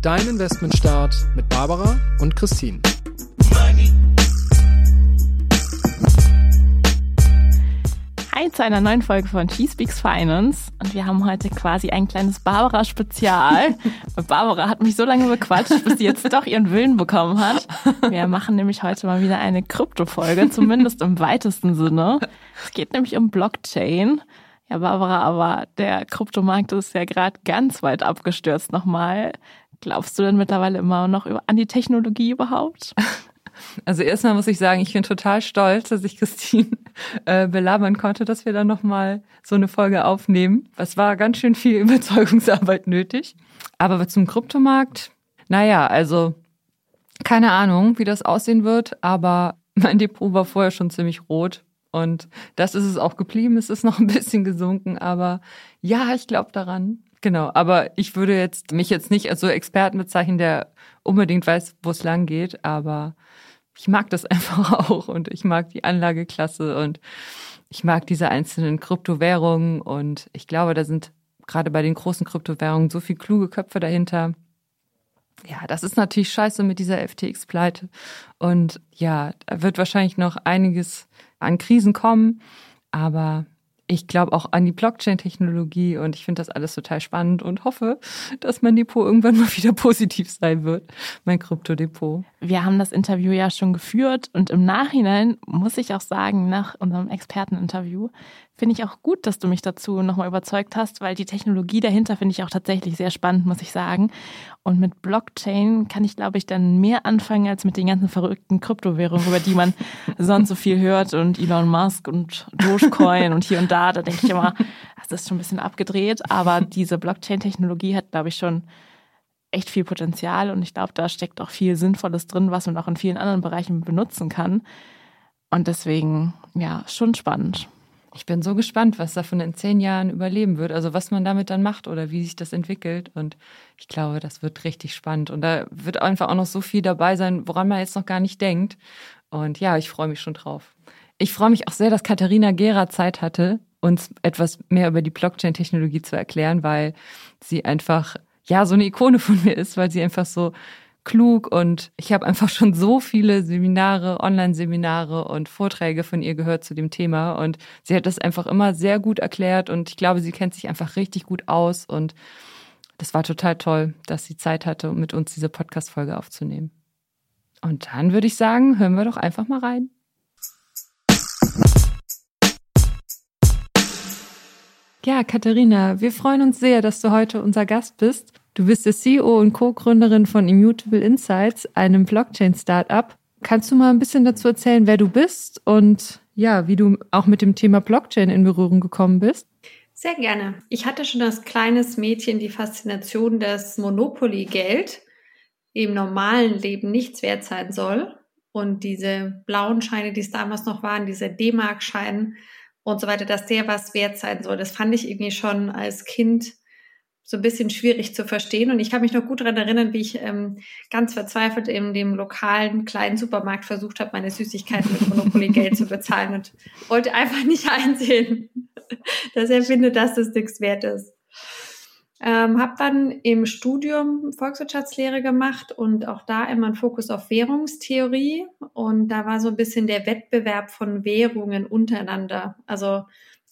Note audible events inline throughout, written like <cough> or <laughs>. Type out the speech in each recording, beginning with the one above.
Dein Investmentstart mit Barbara und Christine. Hi zu einer neuen Folge von She Speaks Finance. Und wir haben heute quasi ein kleines Barbara-Spezial. <laughs> Barbara hat mich so lange bequatscht, bis sie jetzt doch ihren Willen bekommen hat. Wir machen nämlich heute mal wieder eine Krypto-Folge, zumindest im weitesten Sinne. Es geht nämlich um Blockchain. Ja, Barbara, aber der Kryptomarkt ist ja gerade ganz weit abgestürzt nochmal. Glaubst du denn mittlerweile immer noch an die Technologie überhaupt? <laughs> Also erstmal muss ich sagen, ich bin total stolz, dass ich Christine äh, belabern konnte, dass wir dann nochmal so eine Folge aufnehmen. Es war ganz schön viel <laughs> Überzeugungsarbeit nötig. Aber zum Kryptomarkt, naja, also keine Ahnung, wie das aussehen wird, aber <laughs> mein Depot war vorher schon ziemlich rot. Und das ist es auch geblieben. Es ist noch ein bisschen gesunken, aber ja, ich glaube daran. Genau, aber ich würde jetzt mich jetzt nicht als so Experten bezeichnen, der unbedingt weiß, wo es lang geht, aber ich mag das <laughs> einfach auch und ich mag die Anlageklasse und ich mag diese einzelnen Kryptowährungen und ich glaube, da sind gerade bei den großen Kryptowährungen so viel kluge Köpfe dahinter. Ja, das ist natürlich scheiße mit dieser FTX-Pleite. Und ja, da wird wahrscheinlich noch einiges an Krisen kommen. Aber ich glaube auch an die Blockchain-Technologie und ich finde das alles total spannend und hoffe, dass mein Depot irgendwann mal <laughs> wieder positiv sein wird, mein Kryptodepot. Wir haben das Interview ja schon geführt und im Nachhinein muss ich auch sagen, nach unserem Experteninterview, finde ich auch gut, dass du mich dazu nochmal überzeugt hast, weil die Technologie dahinter finde ich auch tatsächlich sehr spannend, muss ich sagen. Und mit Blockchain kann ich, glaube ich, dann mehr anfangen als mit den ganzen verrückten Kryptowährungen, über die man <laughs> sonst so viel hört und Elon Musk und Dogecoin und hier und da. Da denke ich immer, das ist schon ein bisschen abgedreht. Aber diese Blockchain-Technologie hat, glaube ich, schon echt viel Potenzial und ich glaube, da steckt auch viel Sinnvolles drin, was man auch in vielen anderen Bereichen benutzen kann. Und deswegen, ja, schon spannend. Ich bin so gespannt, was davon in zehn Jahren überleben wird, also was man damit dann macht oder wie sich das entwickelt. Und ich glaube, das wird richtig spannend. Und da wird einfach auch noch so viel dabei sein, woran man jetzt noch gar nicht denkt. Und ja, ich freue mich schon drauf. Ich freue mich auch sehr, dass Katharina Gera Zeit hatte, uns etwas mehr über die Blockchain-Technologie zu erklären, weil sie einfach, ja, so eine Ikone von mir ist, weil sie einfach so klug und ich habe einfach schon so viele Seminare, Online-Seminare und Vorträge von ihr gehört zu dem Thema und sie hat das einfach immer sehr gut erklärt und ich glaube, sie kennt sich einfach richtig gut aus und das war total toll, dass sie Zeit hatte, um mit uns diese Podcast-Folge aufzunehmen. Und dann würde ich sagen, hören wir doch einfach mal rein. Ja, Katharina, wir freuen uns sehr, dass du heute unser Gast bist. Du bist der CEO und Co-Gründerin von Immutable Insights, einem Blockchain-Startup. Kannst du mal ein bisschen dazu erzählen, wer du bist und ja, wie du auch mit dem Thema Blockchain in Berührung gekommen bist? Sehr gerne. Ich hatte schon als kleines Mädchen die Faszination, dass Monopoly-Geld im normalen Leben nichts wert sein soll. Und diese blauen Scheine, die es damals noch waren, diese D-Mark-Scheine und so weiter, dass der was wert sein soll. Das fand ich irgendwie schon als Kind so ein bisschen schwierig zu verstehen. Und ich kann mich noch gut daran erinnern, wie ich ähm, ganz verzweifelt in dem lokalen kleinen Supermarkt versucht habe, meine Süßigkeiten mit Monopoly-Geld <laughs> zu bezahlen und wollte einfach nicht <laughs> einsehen, dass er findet, dass das nichts wert ist. Ähm, habe dann im Studium Volkswirtschaftslehre gemacht und auch da immer ein Fokus auf Währungstheorie. Und da war so ein bisschen der Wettbewerb von Währungen untereinander. Also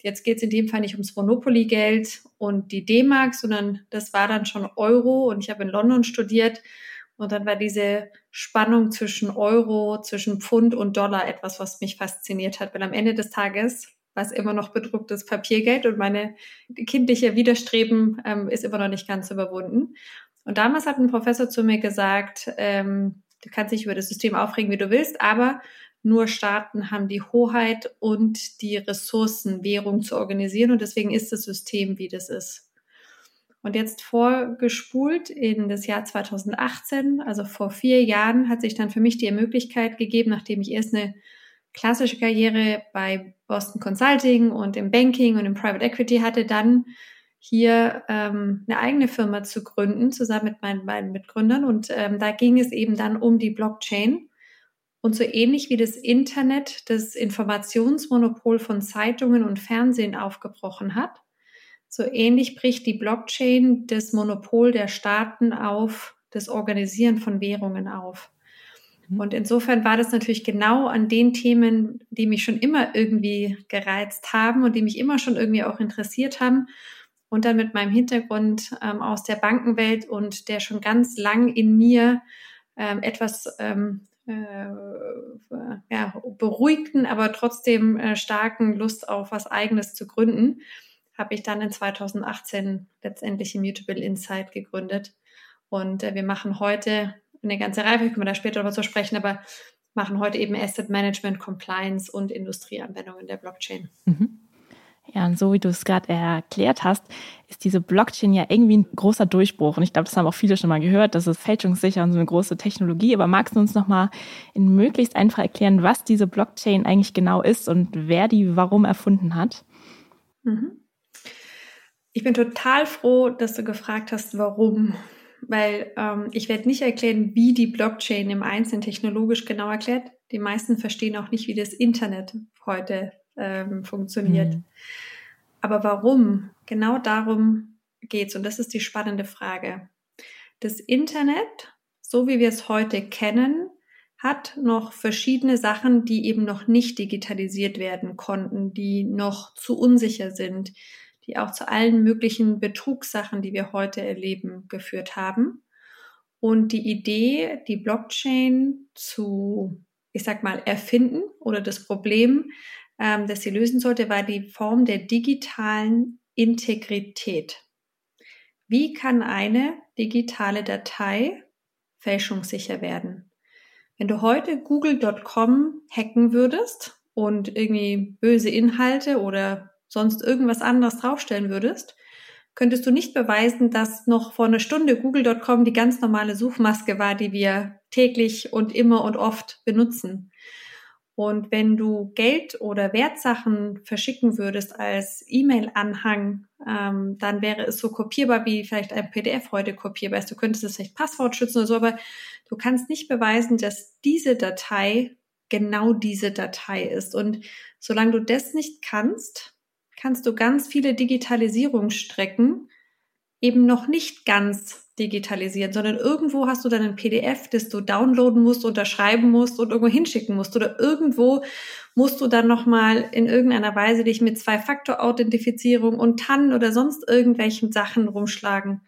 Jetzt geht es in dem Fall nicht ums Monopoly-Geld und die D-Mark, sondern das war dann schon Euro und ich habe in London studiert und dann war diese Spannung zwischen Euro, zwischen Pfund und Dollar etwas, was mich fasziniert hat, weil am Ende des Tages war es immer noch bedrucktes Papiergeld und meine kindliche Widerstreben ähm, ist immer noch nicht ganz überwunden. Und damals hat ein Professor zu mir gesagt, ähm, du kannst dich über das System aufregen, wie du willst, aber nur Staaten haben die Hoheit und die Ressourcen, Währung zu organisieren. Und deswegen ist das System, wie das ist. Und jetzt vorgespult in das Jahr 2018, also vor vier Jahren, hat sich dann für mich die Möglichkeit gegeben, nachdem ich erst eine klassische Karriere bei Boston Consulting und im Banking und im Private Equity hatte, dann hier ähm, eine eigene Firma zu gründen, zusammen mit meinen beiden Mitgründern. Und ähm, da ging es eben dann um die Blockchain. Und so ähnlich wie das Internet das Informationsmonopol von Zeitungen und Fernsehen aufgebrochen hat, so ähnlich bricht die Blockchain das Monopol der Staaten auf das Organisieren von Währungen auf. Mhm. Und insofern war das natürlich genau an den Themen, die mich schon immer irgendwie gereizt haben und die mich immer schon irgendwie auch interessiert haben. Und dann mit meinem Hintergrund ähm, aus der Bankenwelt und der schon ganz lang in mir ähm, etwas ähm, äh, ja, beruhigten, aber trotzdem äh, starken Lust auf was Eigenes zu gründen, habe ich dann in 2018 letztendlich Immutable Insight gegründet. Und äh, wir machen heute eine ganze Reihe, können wir da später darüber zu sprechen, aber machen heute eben Asset Management, Compliance und Industrieanwendungen der Blockchain. Mhm. Ja, und so wie du es gerade erklärt hast, ist diese Blockchain ja irgendwie ein großer Durchbruch. Und ich glaube, das haben auch viele schon mal gehört. Das ist fälschungssicher und so eine große Technologie. Aber magst du uns nochmal in möglichst einfach erklären, was diese Blockchain eigentlich genau ist und wer die warum erfunden hat? Mhm. Ich bin total froh, dass du gefragt hast, warum. Weil ähm, ich werde nicht erklären, wie die Blockchain im Einzelnen technologisch genau erklärt. Die meisten verstehen auch nicht, wie das Internet heute ähm, funktioniert. Mhm. Aber warum? Genau darum geht's und das ist die spannende Frage. Das Internet, so wie wir es heute kennen, hat noch verschiedene Sachen, die eben noch nicht digitalisiert werden konnten, die noch zu unsicher sind, die auch zu allen möglichen Betrugssachen, die wir heute erleben, geführt haben. Und die Idee, die Blockchain zu, ich sag mal, erfinden oder das Problem, ähm, das sie lösen sollte, war die Form der digitalen Integrität. Wie kann eine digitale Datei fälschungssicher werden? Wenn du heute google.com hacken würdest und irgendwie böse Inhalte oder sonst irgendwas anderes draufstellen würdest, könntest du nicht beweisen, dass noch vor einer Stunde google.com die ganz normale Suchmaske war, die wir täglich und immer und oft benutzen. Und wenn du Geld oder Wertsachen verschicken würdest als E-Mail-Anhang, ähm, dann wäre es so kopierbar, wie vielleicht ein PDF heute kopierbar ist. Du könntest es vielleicht Passwort schützen oder so, aber du kannst nicht beweisen, dass diese Datei genau diese Datei ist. Und solange du das nicht kannst, kannst du ganz viele Digitalisierungsstrecken eben noch nicht ganz digitalisieren, sondern irgendwo hast du dann ein PDF, das du downloaden musst, unterschreiben musst und irgendwo hinschicken musst oder irgendwo musst du dann nochmal in irgendeiner Weise dich mit Zwei-Faktor-Authentifizierung und TAN oder sonst irgendwelchen Sachen rumschlagen.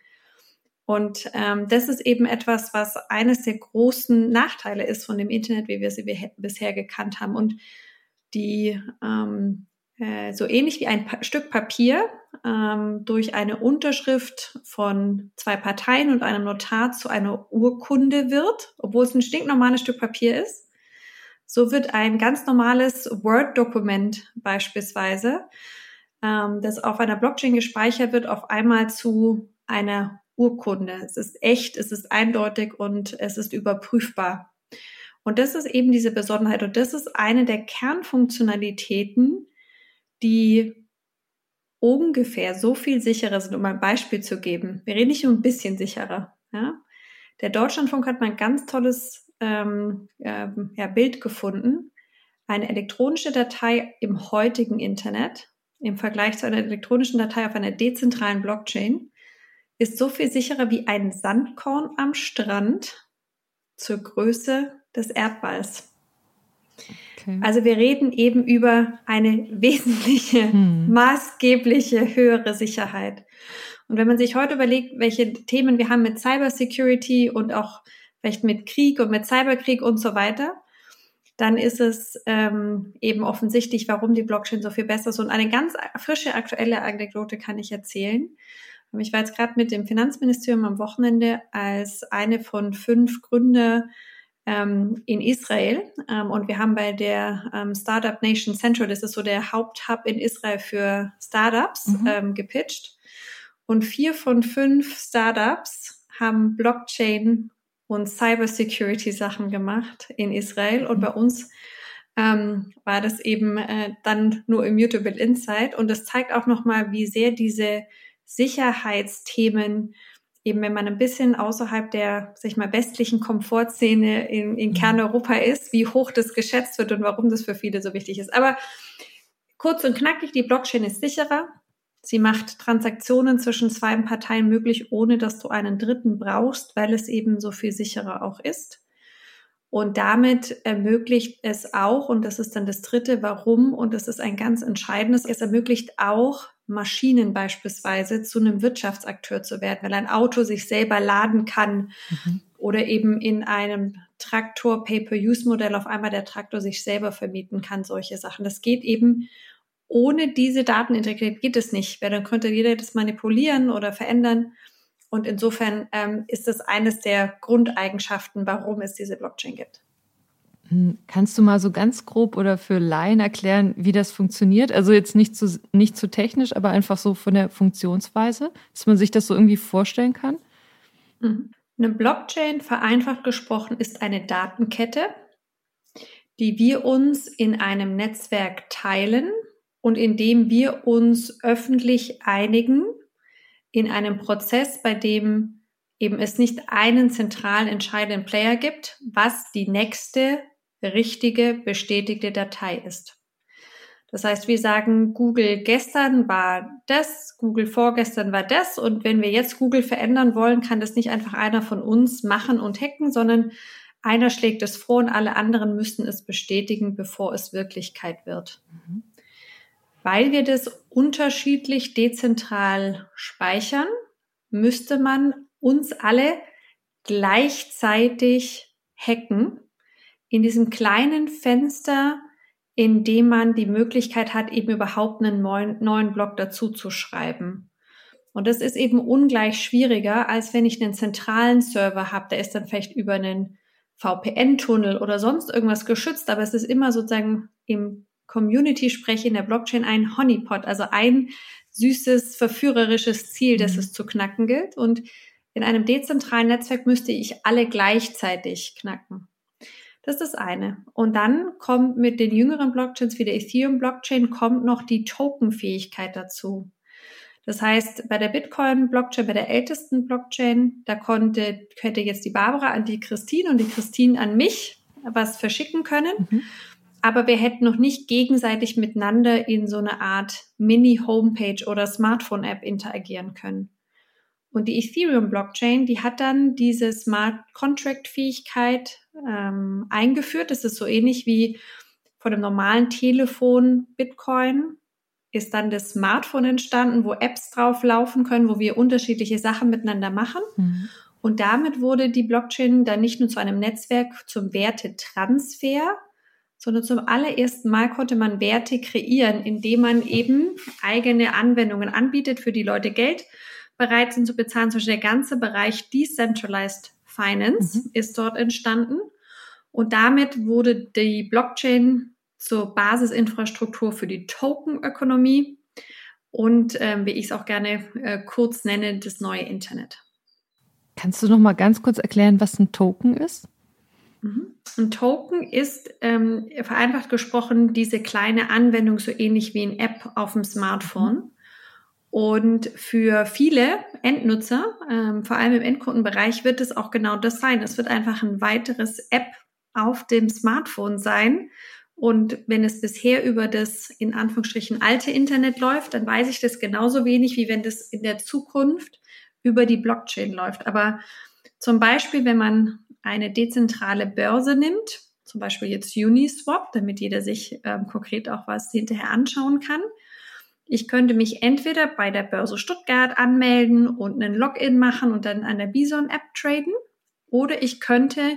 Und ähm, das ist eben etwas, was eines der großen Nachteile ist von dem Internet, wie wir sie bisher gekannt haben. Und die ähm, äh, so ähnlich wie ein pa Stück Papier ähm, durch eine Unterschrift von zwei Parteien und einem Notar zu einer Urkunde wird, obwohl es ein stinknormales Stück Papier ist. So wird ein ganz normales Word-Dokument beispielsweise, ähm, das auf einer Blockchain gespeichert wird, auf einmal zu einer Urkunde. Es ist echt, es ist eindeutig und es ist überprüfbar. Und das ist eben diese Besonderheit und das ist eine der Kernfunktionalitäten, die ungefähr so viel sicherer sind, um ein Beispiel zu geben. Wir reden nicht nur ein bisschen sicherer. Ja? Der Deutschlandfunk hat mal ein ganz tolles ähm, äh, ja, Bild gefunden. Eine elektronische Datei im heutigen Internet im Vergleich zu einer elektronischen Datei auf einer dezentralen Blockchain ist so viel sicherer wie ein Sandkorn am Strand zur Größe des Erdballs. Okay. Also wir reden eben über eine wesentliche, hm. maßgebliche höhere Sicherheit. Und wenn man sich heute überlegt, welche Themen wir haben mit Cybersecurity und auch vielleicht mit Krieg und mit Cyberkrieg und so weiter, dann ist es ähm, eben offensichtlich, warum die Blockchain so viel besser ist. Und eine ganz frische, aktuelle Anekdote kann ich erzählen. Ich war jetzt gerade mit dem Finanzministerium am Wochenende als eine von fünf Gründer ähm, in Israel. Ähm, und wir haben bei der ähm, Startup Nation Central, das ist so der Haupthub in Israel für Startups, mhm. ähm, gepitcht. Und vier von fünf Startups haben Blockchain und Cybersecurity Sachen gemacht in Israel. Und bei uns ähm, war das eben äh, dann nur Immutable Insight. Und das zeigt auch nochmal, wie sehr diese Sicherheitsthemen eben wenn man ein bisschen außerhalb der, sag ich mal, westlichen Komfortszene in, in mhm. Kerneuropa ist, wie hoch das geschätzt wird und warum das für viele so wichtig ist. Aber kurz und knackig, die Blockchain ist sicherer. Sie macht Transaktionen zwischen zwei Parteien möglich, ohne dass du einen Dritten brauchst, weil es eben so viel sicherer auch ist. Und damit ermöglicht es auch, und das ist dann das dritte, warum, und das ist ein ganz entscheidendes, es ermöglicht auch Maschinen beispielsweise zu einem Wirtschaftsakteur zu werden, weil ein Auto sich selber laden kann mhm. oder eben in einem Traktor Pay-per-Use-Modell auf einmal der Traktor sich selber vermieten kann, solche Sachen. Das geht eben ohne diese Datenintegrität geht es nicht, weil dann könnte jeder das manipulieren oder verändern. Und insofern ähm, ist das eines der Grundeigenschaften, warum es diese Blockchain gibt. Hm, kannst du mal so ganz grob oder für Laien erklären, wie das funktioniert? Also jetzt nicht zu, nicht zu technisch, aber einfach so von der Funktionsweise, dass man sich das so irgendwie vorstellen kann? Mhm. Eine Blockchain, vereinfacht gesprochen, ist eine Datenkette, die wir uns in einem Netzwerk teilen und indem wir uns öffentlich einigen in einem Prozess, bei dem eben es nicht einen zentralen entscheidenden Player gibt, was die nächste richtige bestätigte Datei ist. Das heißt, wir sagen, Google gestern war das, Google vorgestern war das und wenn wir jetzt Google verändern wollen, kann das nicht einfach einer von uns machen und hacken, sondern einer schlägt es vor und alle anderen müssten es bestätigen, bevor es Wirklichkeit wird. Mhm. Weil wir das unterschiedlich dezentral speichern, müsste man uns alle gleichzeitig hacken in diesem kleinen Fenster, in dem man die Möglichkeit hat, eben überhaupt einen neuen, neuen Block dazu zu schreiben. Und das ist eben ungleich schwieriger, als wenn ich einen zentralen Server habe. Der ist dann vielleicht über einen VPN-Tunnel oder sonst irgendwas geschützt, aber es ist immer sozusagen im Community-Sprech in der Blockchain ein Honeypot, also ein süßes, verführerisches Ziel, das mhm. es zu knacken gilt. Und in einem dezentralen Netzwerk müsste ich alle gleichzeitig knacken. Das ist das eine. Und dann kommt mit den jüngeren Blockchains wie der Ethereum-Blockchain kommt noch die Token-Fähigkeit dazu. Das heißt, bei der Bitcoin-Blockchain, bei der ältesten Blockchain, da konnte, hätte jetzt die Barbara an die Christine und die Christine an mich was verschicken können. Mhm. Aber wir hätten noch nicht gegenseitig miteinander in so eine Art Mini-Homepage oder Smartphone-App interagieren können. Und die Ethereum-Blockchain, die hat dann diese Smart Contract-Fähigkeit ähm, eingeführt. Das ist so ähnlich wie von dem normalen Telefon Bitcoin ist dann das Smartphone entstanden, wo Apps drauf laufen können, wo wir unterschiedliche Sachen miteinander machen. Mhm. Und damit wurde die Blockchain dann nicht nur zu einem Netzwerk zum Wertetransfer, sondern zum allerersten Mal konnte man Werte kreieren, indem man eben eigene Anwendungen anbietet, für die Leute Geld bereit sind zu bezahlen. Zum Beispiel der ganze Bereich Decentralized Finance mhm. ist dort entstanden. Und damit wurde die Blockchain zur Basisinfrastruktur für die Tokenökonomie und, ähm, wie ich es auch gerne äh, kurz nenne, das neue Internet. Kannst du noch mal ganz kurz erklären, was ein Token ist? Mhm. Ein Token ist ähm, vereinfacht gesprochen diese kleine Anwendung so ähnlich wie ein App auf dem Smartphone. Mhm. Und für viele Endnutzer, ähm, vor allem im Endkundenbereich, wird es auch genau das sein. Es wird einfach ein weiteres App auf dem Smartphone sein. Und wenn es bisher über das in Anführungsstrichen alte Internet läuft, dann weiß ich das genauso wenig, wie wenn das in der Zukunft über die Blockchain läuft. Aber zum Beispiel, wenn man eine dezentrale Börse nimmt, zum Beispiel jetzt Uniswap, damit jeder sich ähm, konkret auch was hinterher anschauen kann, ich könnte mich entweder bei der Börse Stuttgart anmelden und einen Login machen und dann an der Bison App traden. Oder ich könnte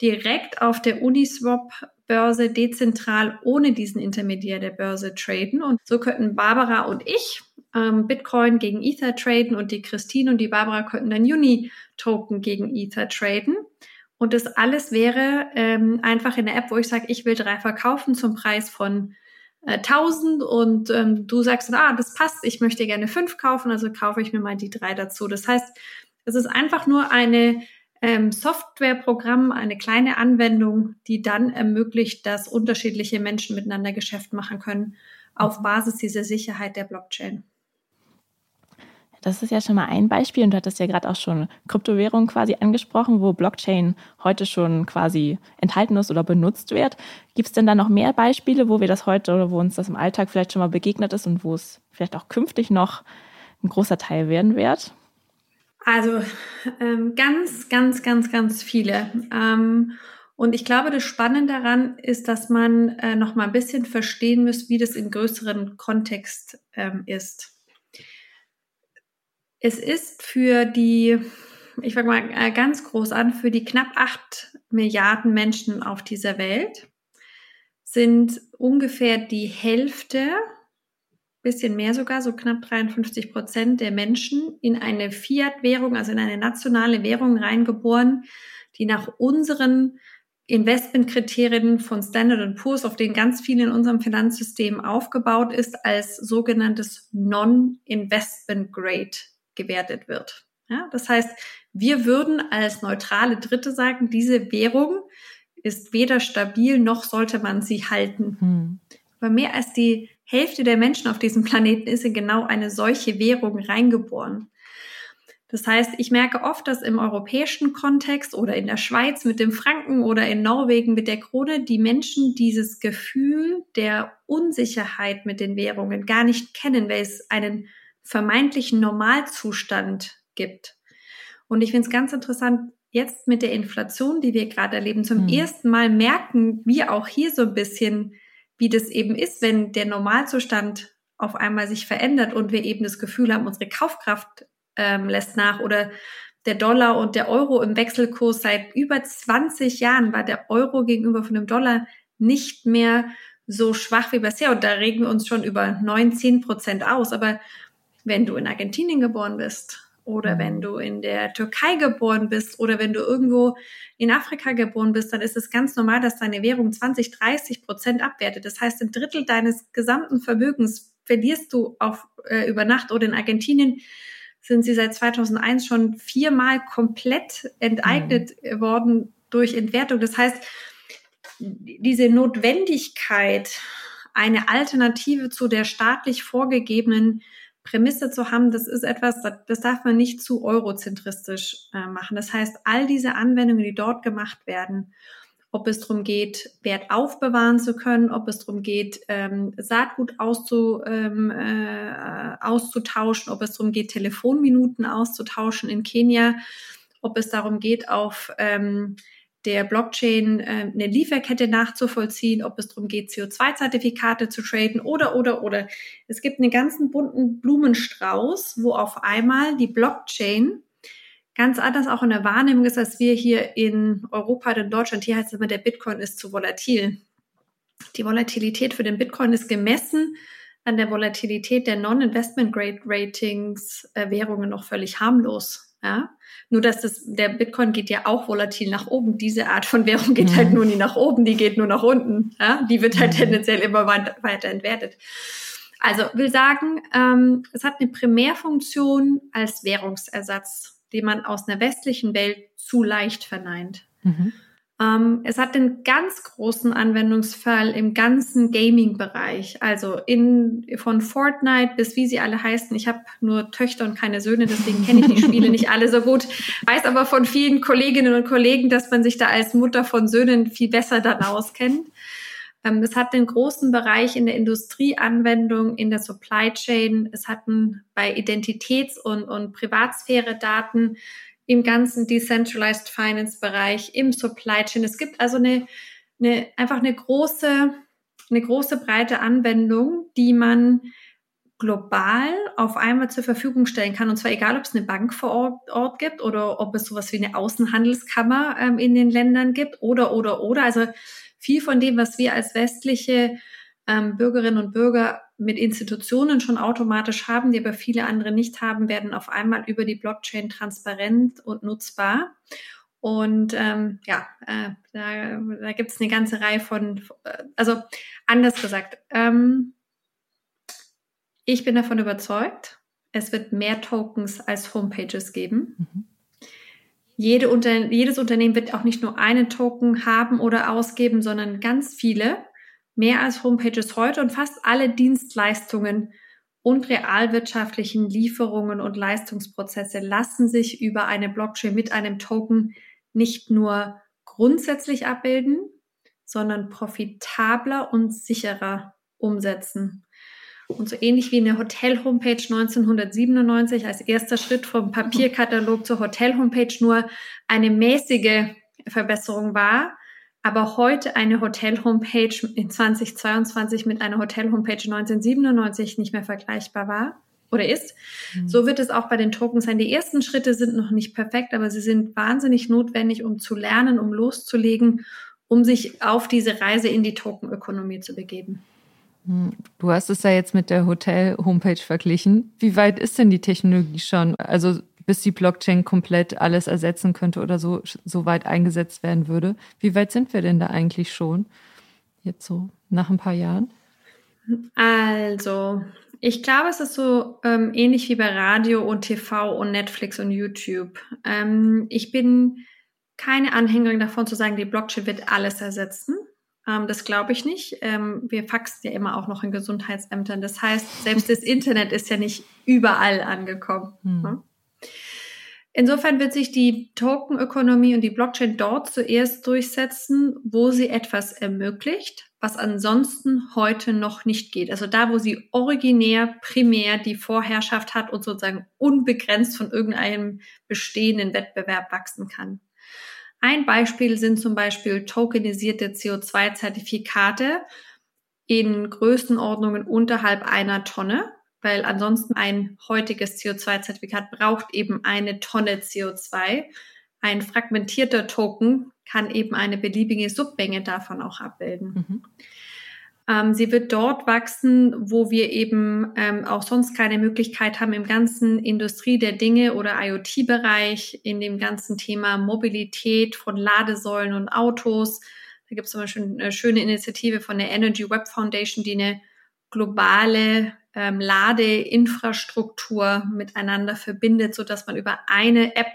direkt auf der Uniswap Börse dezentral ohne diesen Intermediär der Börse traden. Und so könnten Barbara und ich ähm, Bitcoin gegen Ether traden und die Christine und die Barbara könnten dann Uni-Token gegen Ether traden. Und das alles wäre ähm, einfach in der App, wo ich sage, ich will drei verkaufen zum Preis von äh, 1000 und ähm, du sagst ah, das passt, ich möchte gerne fünf kaufen, also kaufe ich mir mal die drei dazu. Das heißt, es ist einfach nur eine ähm, Softwareprogramm, eine kleine Anwendung, die dann ermöglicht, dass unterschiedliche Menschen miteinander Geschäft machen können auf Basis dieser Sicherheit der Blockchain. Das ist ja schon mal ein Beispiel und du hattest ja gerade auch schon Kryptowährungen quasi angesprochen, wo Blockchain heute schon quasi enthalten ist oder benutzt wird. Gibt es denn da noch mehr Beispiele, wo wir das heute oder wo uns das im Alltag vielleicht schon mal begegnet ist und wo es vielleicht auch künftig noch ein großer Teil werden wird? Also ähm, ganz, ganz, ganz, ganz viele. Ähm, und ich glaube, das Spannende daran ist, dass man äh, noch mal ein bisschen verstehen muss, wie das im größeren Kontext ähm, ist. Es ist für die, ich fange mal äh, ganz groß an, für die knapp acht Milliarden Menschen auf dieser Welt sind ungefähr die Hälfte bisschen mehr sogar, so knapp 53 Prozent der Menschen in eine Fiat-Währung, also in eine nationale Währung reingeboren, die nach unseren Investmentkriterien von Standard Poor's, auf denen ganz viel in unserem Finanzsystem aufgebaut ist, als sogenanntes Non-Investment Grade gewertet wird. Ja, das heißt, wir würden als neutrale Dritte sagen, diese Währung ist weder stabil noch sollte man sie halten. Hm. Aber mehr als die Hälfte der Menschen auf diesem Planeten ist in genau eine solche Währung reingeboren. Das heißt, ich merke oft, dass im europäischen Kontext oder in der Schweiz mit dem Franken oder in Norwegen mit der Krone die Menschen dieses Gefühl der Unsicherheit mit den Währungen gar nicht kennen, weil es einen vermeintlichen Normalzustand gibt. Und ich finde es ganz interessant, jetzt mit der Inflation, die wir gerade erleben, zum hm. ersten Mal merken wir auch hier so ein bisschen, wie das eben ist, wenn der Normalzustand auf einmal sich verändert und wir eben das Gefühl haben, unsere Kaufkraft ähm, lässt nach oder der Dollar und der Euro im Wechselkurs seit über 20 Jahren war der Euro gegenüber von dem Dollar nicht mehr so schwach wie bisher. Und da regen wir uns schon über 9, 10 Prozent aus. Aber wenn du in Argentinien geboren bist oder wenn mhm. du in der Türkei geboren bist oder wenn du irgendwo in Afrika geboren bist, dann ist es ganz normal, dass deine Währung 20, 30 Prozent abwertet. Das heißt, ein Drittel deines gesamten Vermögens verlierst du auf, äh, über Nacht oder in Argentinien sind sie seit 2001 schon viermal komplett enteignet mhm. worden durch Entwertung. Das heißt, diese Notwendigkeit, eine Alternative zu der staatlich vorgegebenen Prämisse zu haben, das ist etwas, das darf man nicht zu eurozentristisch äh, machen. Das heißt, all diese Anwendungen, die dort gemacht werden, ob es darum geht, Wert aufbewahren zu können, ob es darum geht, ähm, Saatgut auszu, ähm, äh, auszutauschen, ob es darum geht, Telefonminuten auszutauschen in Kenia, ob es darum geht, auf ähm, der Blockchain äh, eine Lieferkette nachzuvollziehen, ob es darum geht, CO2-Zertifikate zu traden oder, oder, oder. Es gibt einen ganzen bunten Blumenstrauß, wo auf einmal die Blockchain ganz anders auch in der Wahrnehmung ist, als wir hier in Europa und in Deutschland. Hier heißt es immer, der Bitcoin ist zu volatil. Die Volatilität für den Bitcoin ist gemessen an der Volatilität der Non-Investment-Grade-Ratings äh, noch völlig harmlos. Ja? Nur dass das, der Bitcoin geht ja auch volatil nach oben. Diese Art von Währung geht halt mhm. halt nur nie nach oben, die geht nur nach unten. Ja? Die wird halt mhm. tendenziell immer weiter entwertet. Also will sagen, ähm, es hat eine Primärfunktion als Währungsersatz, den man aus einer westlichen Welt zu leicht verneint. Mhm. Ähm, es hat einen ganz großen Anwendungsfall im ganzen Gaming-Bereich, also in, von Fortnite bis wie sie alle heißen. Ich habe nur Töchter und keine Söhne, deswegen kenne ich die Spiele nicht alle so gut. Weiß aber von vielen Kolleginnen und Kollegen, dass man sich da als Mutter von Söhnen viel besser dann auskennt. Ähm, es hat einen großen Bereich in der Industrieanwendung, in der Supply Chain. Es hat einen bei Identitäts- und, und Privatsphäre-Daten im ganzen Decentralized Finance Bereich, im Supply Chain. Es gibt also eine, eine, einfach eine große, eine große breite Anwendung, die man global auf einmal zur Verfügung stellen kann. Und zwar egal, ob es eine Bank vor Ort, Ort gibt oder ob es sowas wie eine Außenhandelskammer ähm, in den Ländern gibt oder, oder, oder. Also viel von dem, was wir als westliche ähm, Bürgerinnen und Bürger mit Institutionen schon automatisch haben, die aber viele andere nicht haben, werden auf einmal über die Blockchain transparent und nutzbar. Und ähm, ja, äh, da, da gibt es eine ganze Reihe von, äh, also anders gesagt, ähm, ich bin davon überzeugt, es wird mehr Tokens als Homepages geben. Mhm. Jede Unter jedes Unternehmen wird auch nicht nur einen Token haben oder ausgeben, sondern ganz viele, mehr als Homepages heute und fast alle Dienstleistungen und realwirtschaftlichen Lieferungen und Leistungsprozesse lassen sich über eine Blockchain mit einem Token nicht nur grundsätzlich abbilden, sondern profitabler und sicherer umsetzen. Und so ähnlich wie eine Hotel-Homepage 1997 als erster Schritt vom Papierkatalog zur Hotel-Homepage nur eine mäßige Verbesserung war, aber heute eine Hotel-Homepage in 2022 mit einer Hotel-Homepage 1997 nicht mehr vergleichbar war oder ist. Mhm. So wird es auch bei den Tokens sein. Die ersten Schritte sind noch nicht perfekt, aber sie sind wahnsinnig notwendig, um zu lernen, um loszulegen, um sich auf diese Reise in die Tokenökonomie zu begeben. Hm. Du hast es ja jetzt mit der Hotel-Homepage verglichen. Wie weit ist denn die Technologie schon? Also bis die Blockchain komplett alles ersetzen könnte oder so, so weit eingesetzt werden würde. Wie weit sind wir denn da eigentlich schon? Jetzt so nach ein paar Jahren? Also, ich glaube, es ist so ähm, ähnlich wie bei Radio und TV und Netflix und YouTube. Ähm, ich bin keine Anhängerin davon zu sagen, die Blockchain wird alles ersetzen. Ähm, das glaube ich nicht. Ähm, wir faxen ja immer auch noch in Gesundheitsämtern. Das heißt, selbst das <laughs> Internet ist ja nicht überall angekommen. Hm. Insofern wird sich die Tokenökonomie und die Blockchain dort zuerst durchsetzen, wo sie etwas ermöglicht, was ansonsten heute noch nicht geht. Also da, wo sie originär, primär die Vorherrschaft hat und sozusagen unbegrenzt von irgendeinem bestehenden Wettbewerb wachsen kann. Ein Beispiel sind zum Beispiel tokenisierte CO2-Zertifikate in Größenordnungen unterhalb einer Tonne weil ansonsten ein heutiges CO2-Zertifikat braucht eben eine Tonne CO2. Ein fragmentierter Token kann eben eine beliebige Submenge davon auch abbilden. Mhm. Ähm, sie wird dort wachsen, wo wir eben ähm, auch sonst keine Möglichkeit haben im ganzen Industrie der Dinge oder IoT-Bereich, in dem ganzen Thema Mobilität von Ladesäulen und Autos. Da gibt es zum Beispiel eine schöne Initiative von der Energy Web Foundation, die eine globale ähm, Ladeinfrastruktur miteinander verbindet, so dass man über eine App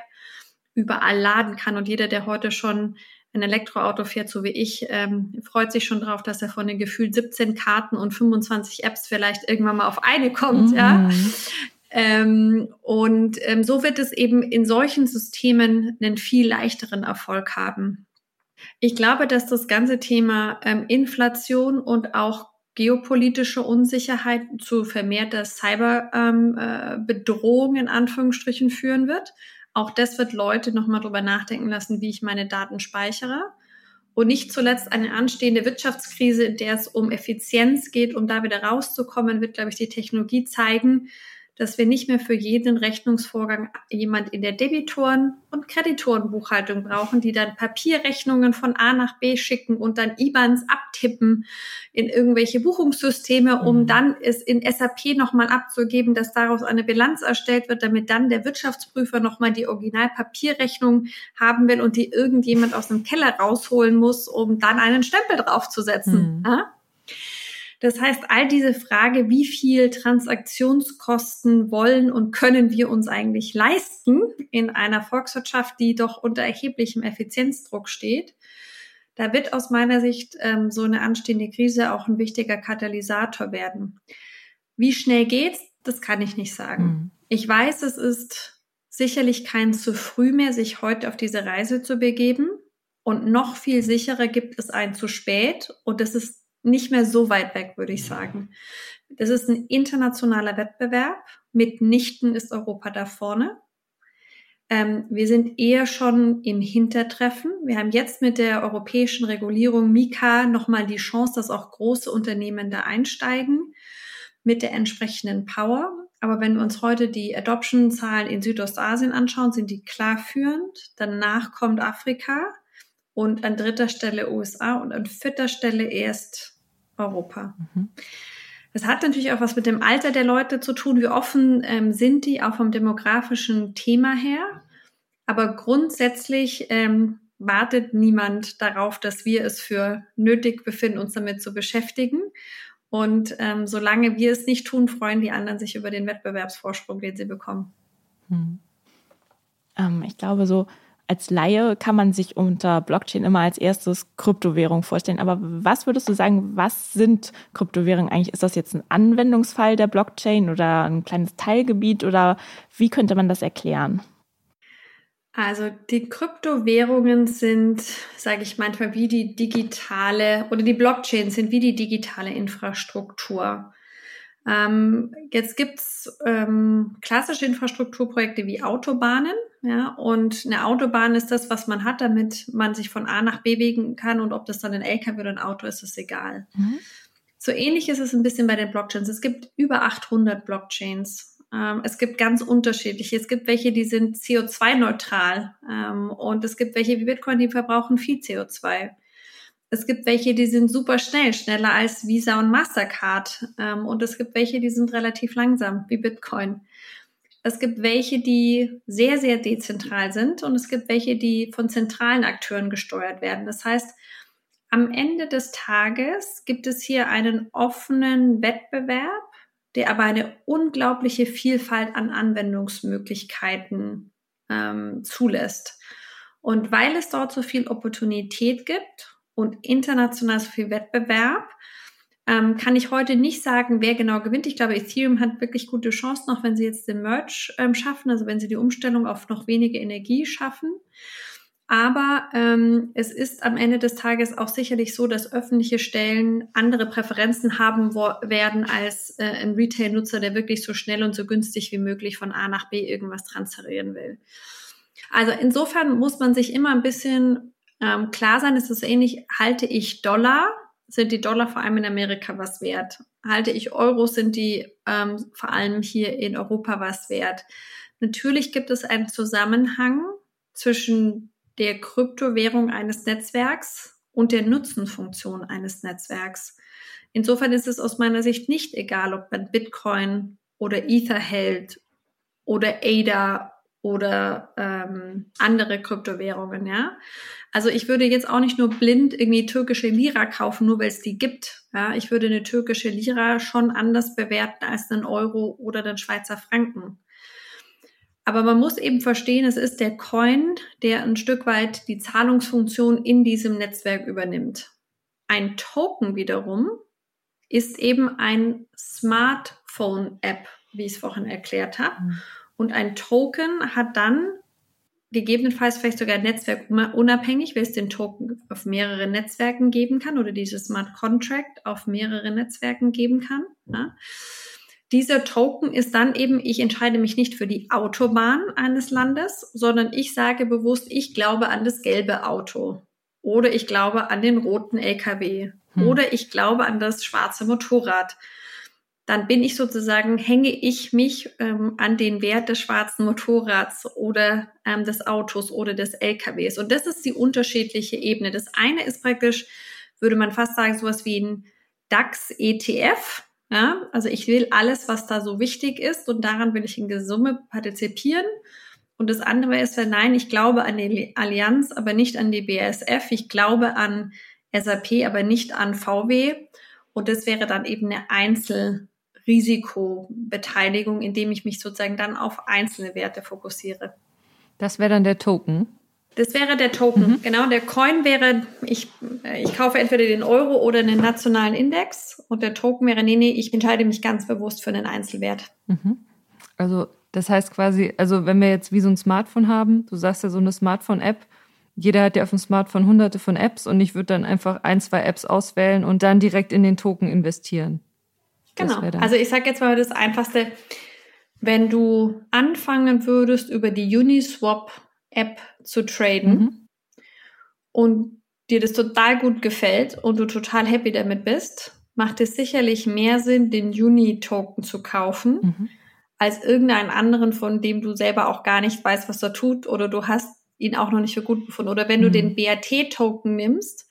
überall laden kann. Und jeder, der heute schon ein Elektroauto fährt, so wie ich, ähm, freut sich schon drauf, dass er von den gefühlt 17 Karten und 25 Apps vielleicht irgendwann mal auf eine kommt, mhm. ja. Ähm, und ähm, so wird es eben in solchen Systemen einen viel leichteren Erfolg haben. Ich glaube, dass das ganze Thema ähm, Inflation und auch geopolitische Unsicherheit zu vermehrter Cyberbedrohung ähm, äh, in Anführungsstrichen führen wird. Auch das wird Leute nochmal drüber nachdenken lassen, wie ich meine Daten speichere. Und nicht zuletzt eine anstehende Wirtschaftskrise, in der es um Effizienz geht, um da wieder rauszukommen, wird, glaube ich, die Technologie zeigen, dass wir nicht mehr für jeden Rechnungsvorgang jemand in der Debitoren- und Kreditorenbuchhaltung brauchen, die dann Papierrechnungen von A nach B schicken und dann IBANs abtippen in irgendwelche Buchungssysteme, um mhm. dann es in SAP nochmal abzugeben, dass daraus eine Bilanz erstellt wird, damit dann der Wirtschaftsprüfer nochmal die Originalpapierrechnung haben will und die irgendjemand aus dem Keller rausholen muss, um dann einen Stempel draufzusetzen. Mhm. Ja? Das heißt, all diese Frage, wie viel Transaktionskosten wollen und können wir uns eigentlich leisten in einer Volkswirtschaft, die doch unter erheblichem Effizienzdruck steht, da wird aus meiner Sicht ähm, so eine anstehende Krise auch ein wichtiger Katalysator werden. Wie schnell geht's? Das kann ich nicht sagen. Mhm. Ich weiß, es ist sicherlich kein zu früh mehr, sich heute auf diese Reise zu begeben. Und noch viel sicherer gibt es ein zu spät. Und das ist nicht mehr so weit weg, würde ich sagen. Das ist ein internationaler Wettbewerb. Mitnichten ist Europa da vorne. Ähm, wir sind eher schon im Hintertreffen. Wir haben jetzt mit der europäischen Regulierung Mika nochmal die Chance, dass auch große Unternehmen da einsteigen mit der entsprechenden Power. Aber wenn wir uns heute die Adoption-Zahlen in Südostasien anschauen, sind die klar führend. Danach kommt Afrika und an dritter Stelle USA und an vierter Stelle erst Europa. Mhm. Das hat natürlich auch was mit dem Alter der Leute zu tun. Wie offen ähm, sind die auch vom demografischen Thema her? Aber grundsätzlich ähm, wartet niemand darauf, dass wir es für nötig befinden, uns damit zu beschäftigen. Und ähm, solange wir es nicht tun, freuen die anderen sich über den Wettbewerbsvorsprung, den sie bekommen. Hm. Ähm, ich glaube, so als Laie kann man sich unter Blockchain immer als erstes Kryptowährung vorstellen. Aber was würdest du sagen, was sind Kryptowährungen eigentlich? Ist das jetzt ein Anwendungsfall der Blockchain oder ein kleines Teilgebiet oder wie könnte man das erklären? Also die Kryptowährungen sind, sage ich manchmal, wie die digitale oder die Blockchains sind wie die digitale Infrastruktur. Ähm, jetzt gibt's ähm, klassische Infrastrukturprojekte wie Autobahnen. Ja, und eine Autobahn ist das, was man hat, damit man sich von A nach B bewegen kann. Und ob das dann ein LKW oder ein Auto ist, ist egal. Mhm. So ähnlich ist es ein bisschen bei den Blockchains. Es gibt über 800 Blockchains ähm, es gibt ganz unterschiedliche. Es gibt welche, die sind CO2-neutral ähm, und es gibt welche wie Bitcoin, die verbrauchen viel CO2. Es gibt welche, die sind super schnell, schneller als Visa und Mastercard. Ähm, und es gibt welche, die sind relativ langsam, wie Bitcoin. Es gibt welche, die sehr, sehr dezentral sind und es gibt welche, die von zentralen Akteuren gesteuert werden. Das heißt, am Ende des Tages gibt es hier einen offenen Wettbewerb der aber eine unglaubliche Vielfalt an Anwendungsmöglichkeiten ähm, zulässt. Und weil es dort so viel Opportunität gibt und international so viel Wettbewerb, ähm, kann ich heute nicht sagen, wer genau gewinnt. Ich glaube, Ethereum hat wirklich gute Chancen, auch wenn sie jetzt den Merge ähm, schaffen, also wenn sie die Umstellung auf noch weniger Energie schaffen. Aber ähm, es ist am Ende des Tages auch sicherlich so, dass öffentliche Stellen andere Präferenzen haben werden als äh, ein Retail-Nutzer, der wirklich so schnell und so günstig wie möglich von A nach B irgendwas transferieren will. Also insofern muss man sich immer ein bisschen ähm, klar sein, es ist ähnlich, halte ich Dollar, sind die Dollar vor allem in Amerika was wert? Halte ich Euro, sind die ähm, vor allem hier in Europa was wert? Natürlich gibt es einen Zusammenhang zwischen der Kryptowährung eines Netzwerks und der Nutzenfunktion eines Netzwerks. Insofern ist es aus meiner Sicht nicht egal, ob man Bitcoin oder Ether hält oder ADA oder ähm, andere Kryptowährungen, ja. Also ich würde jetzt auch nicht nur blind irgendwie türkische Lira kaufen, nur weil es die gibt. Ja, ich würde eine türkische Lira schon anders bewerten als einen Euro oder den Schweizer Franken. Aber man muss eben verstehen, es ist der Coin, der ein Stück weit die Zahlungsfunktion in diesem Netzwerk übernimmt. Ein Token wiederum ist eben ein Smartphone-App, wie ich es vorhin erklärt habe. Mhm. Und ein Token hat dann gegebenenfalls vielleicht sogar netzwerkunabhängig, weil es den Token auf mehrere Netzwerken geben kann oder dieses Smart Contract auf mehrere Netzwerken geben kann. Ja. Dieser Token ist dann eben, ich entscheide mich nicht für die Autobahn eines Landes, sondern ich sage bewusst, ich glaube an das gelbe Auto oder ich glaube an den roten LKW hm. oder ich glaube an das schwarze Motorrad. Dann bin ich sozusagen, hänge ich mich ähm, an den Wert des schwarzen Motorrads oder ähm, des Autos oder des LKWs. Und das ist die unterschiedliche Ebene. Das eine ist praktisch, würde man fast sagen, sowas wie ein DAX-ETF ja, also ich will alles, was da so wichtig ist und daran will ich in Summe partizipieren. Und das andere ist, wenn nein, ich glaube an die Allianz, aber nicht an die BASF. Ich glaube an SAP, aber nicht an VW. Und das wäre dann eben eine Einzelrisikobeteiligung, indem ich mich sozusagen dann auf einzelne Werte fokussiere. Das wäre dann der Token. Das wäre der Token. Mhm. Genau, der Coin wäre, ich, ich kaufe entweder den Euro oder einen nationalen Index und der Token wäre, nee, nee, ich entscheide mich ganz bewusst für einen Einzelwert. Mhm. Also das heißt quasi, also wenn wir jetzt wie so ein Smartphone haben, du sagst ja so eine Smartphone-App, jeder hat ja auf dem Smartphone hunderte von Apps und ich würde dann einfach ein, zwei Apps auswählen und dann direkt in den Token investieren. Genau. Also ich sage jetzt mal das Einfachste, wenn du anfangen würdest über die Uniswap App zu traden mhm. und dir das total gut gefällt und du total happy damit bist, macht es sicherlich mehr Sinn, den Uni-Token zu kaufen, mhm. als irgendeinen anderen, von dem du selber auch gar nicht weißt, was er tut oder du hast ihn auch noch nicht für gut gefunden. Oder wenn mhm. du den BAT-Token nimmst,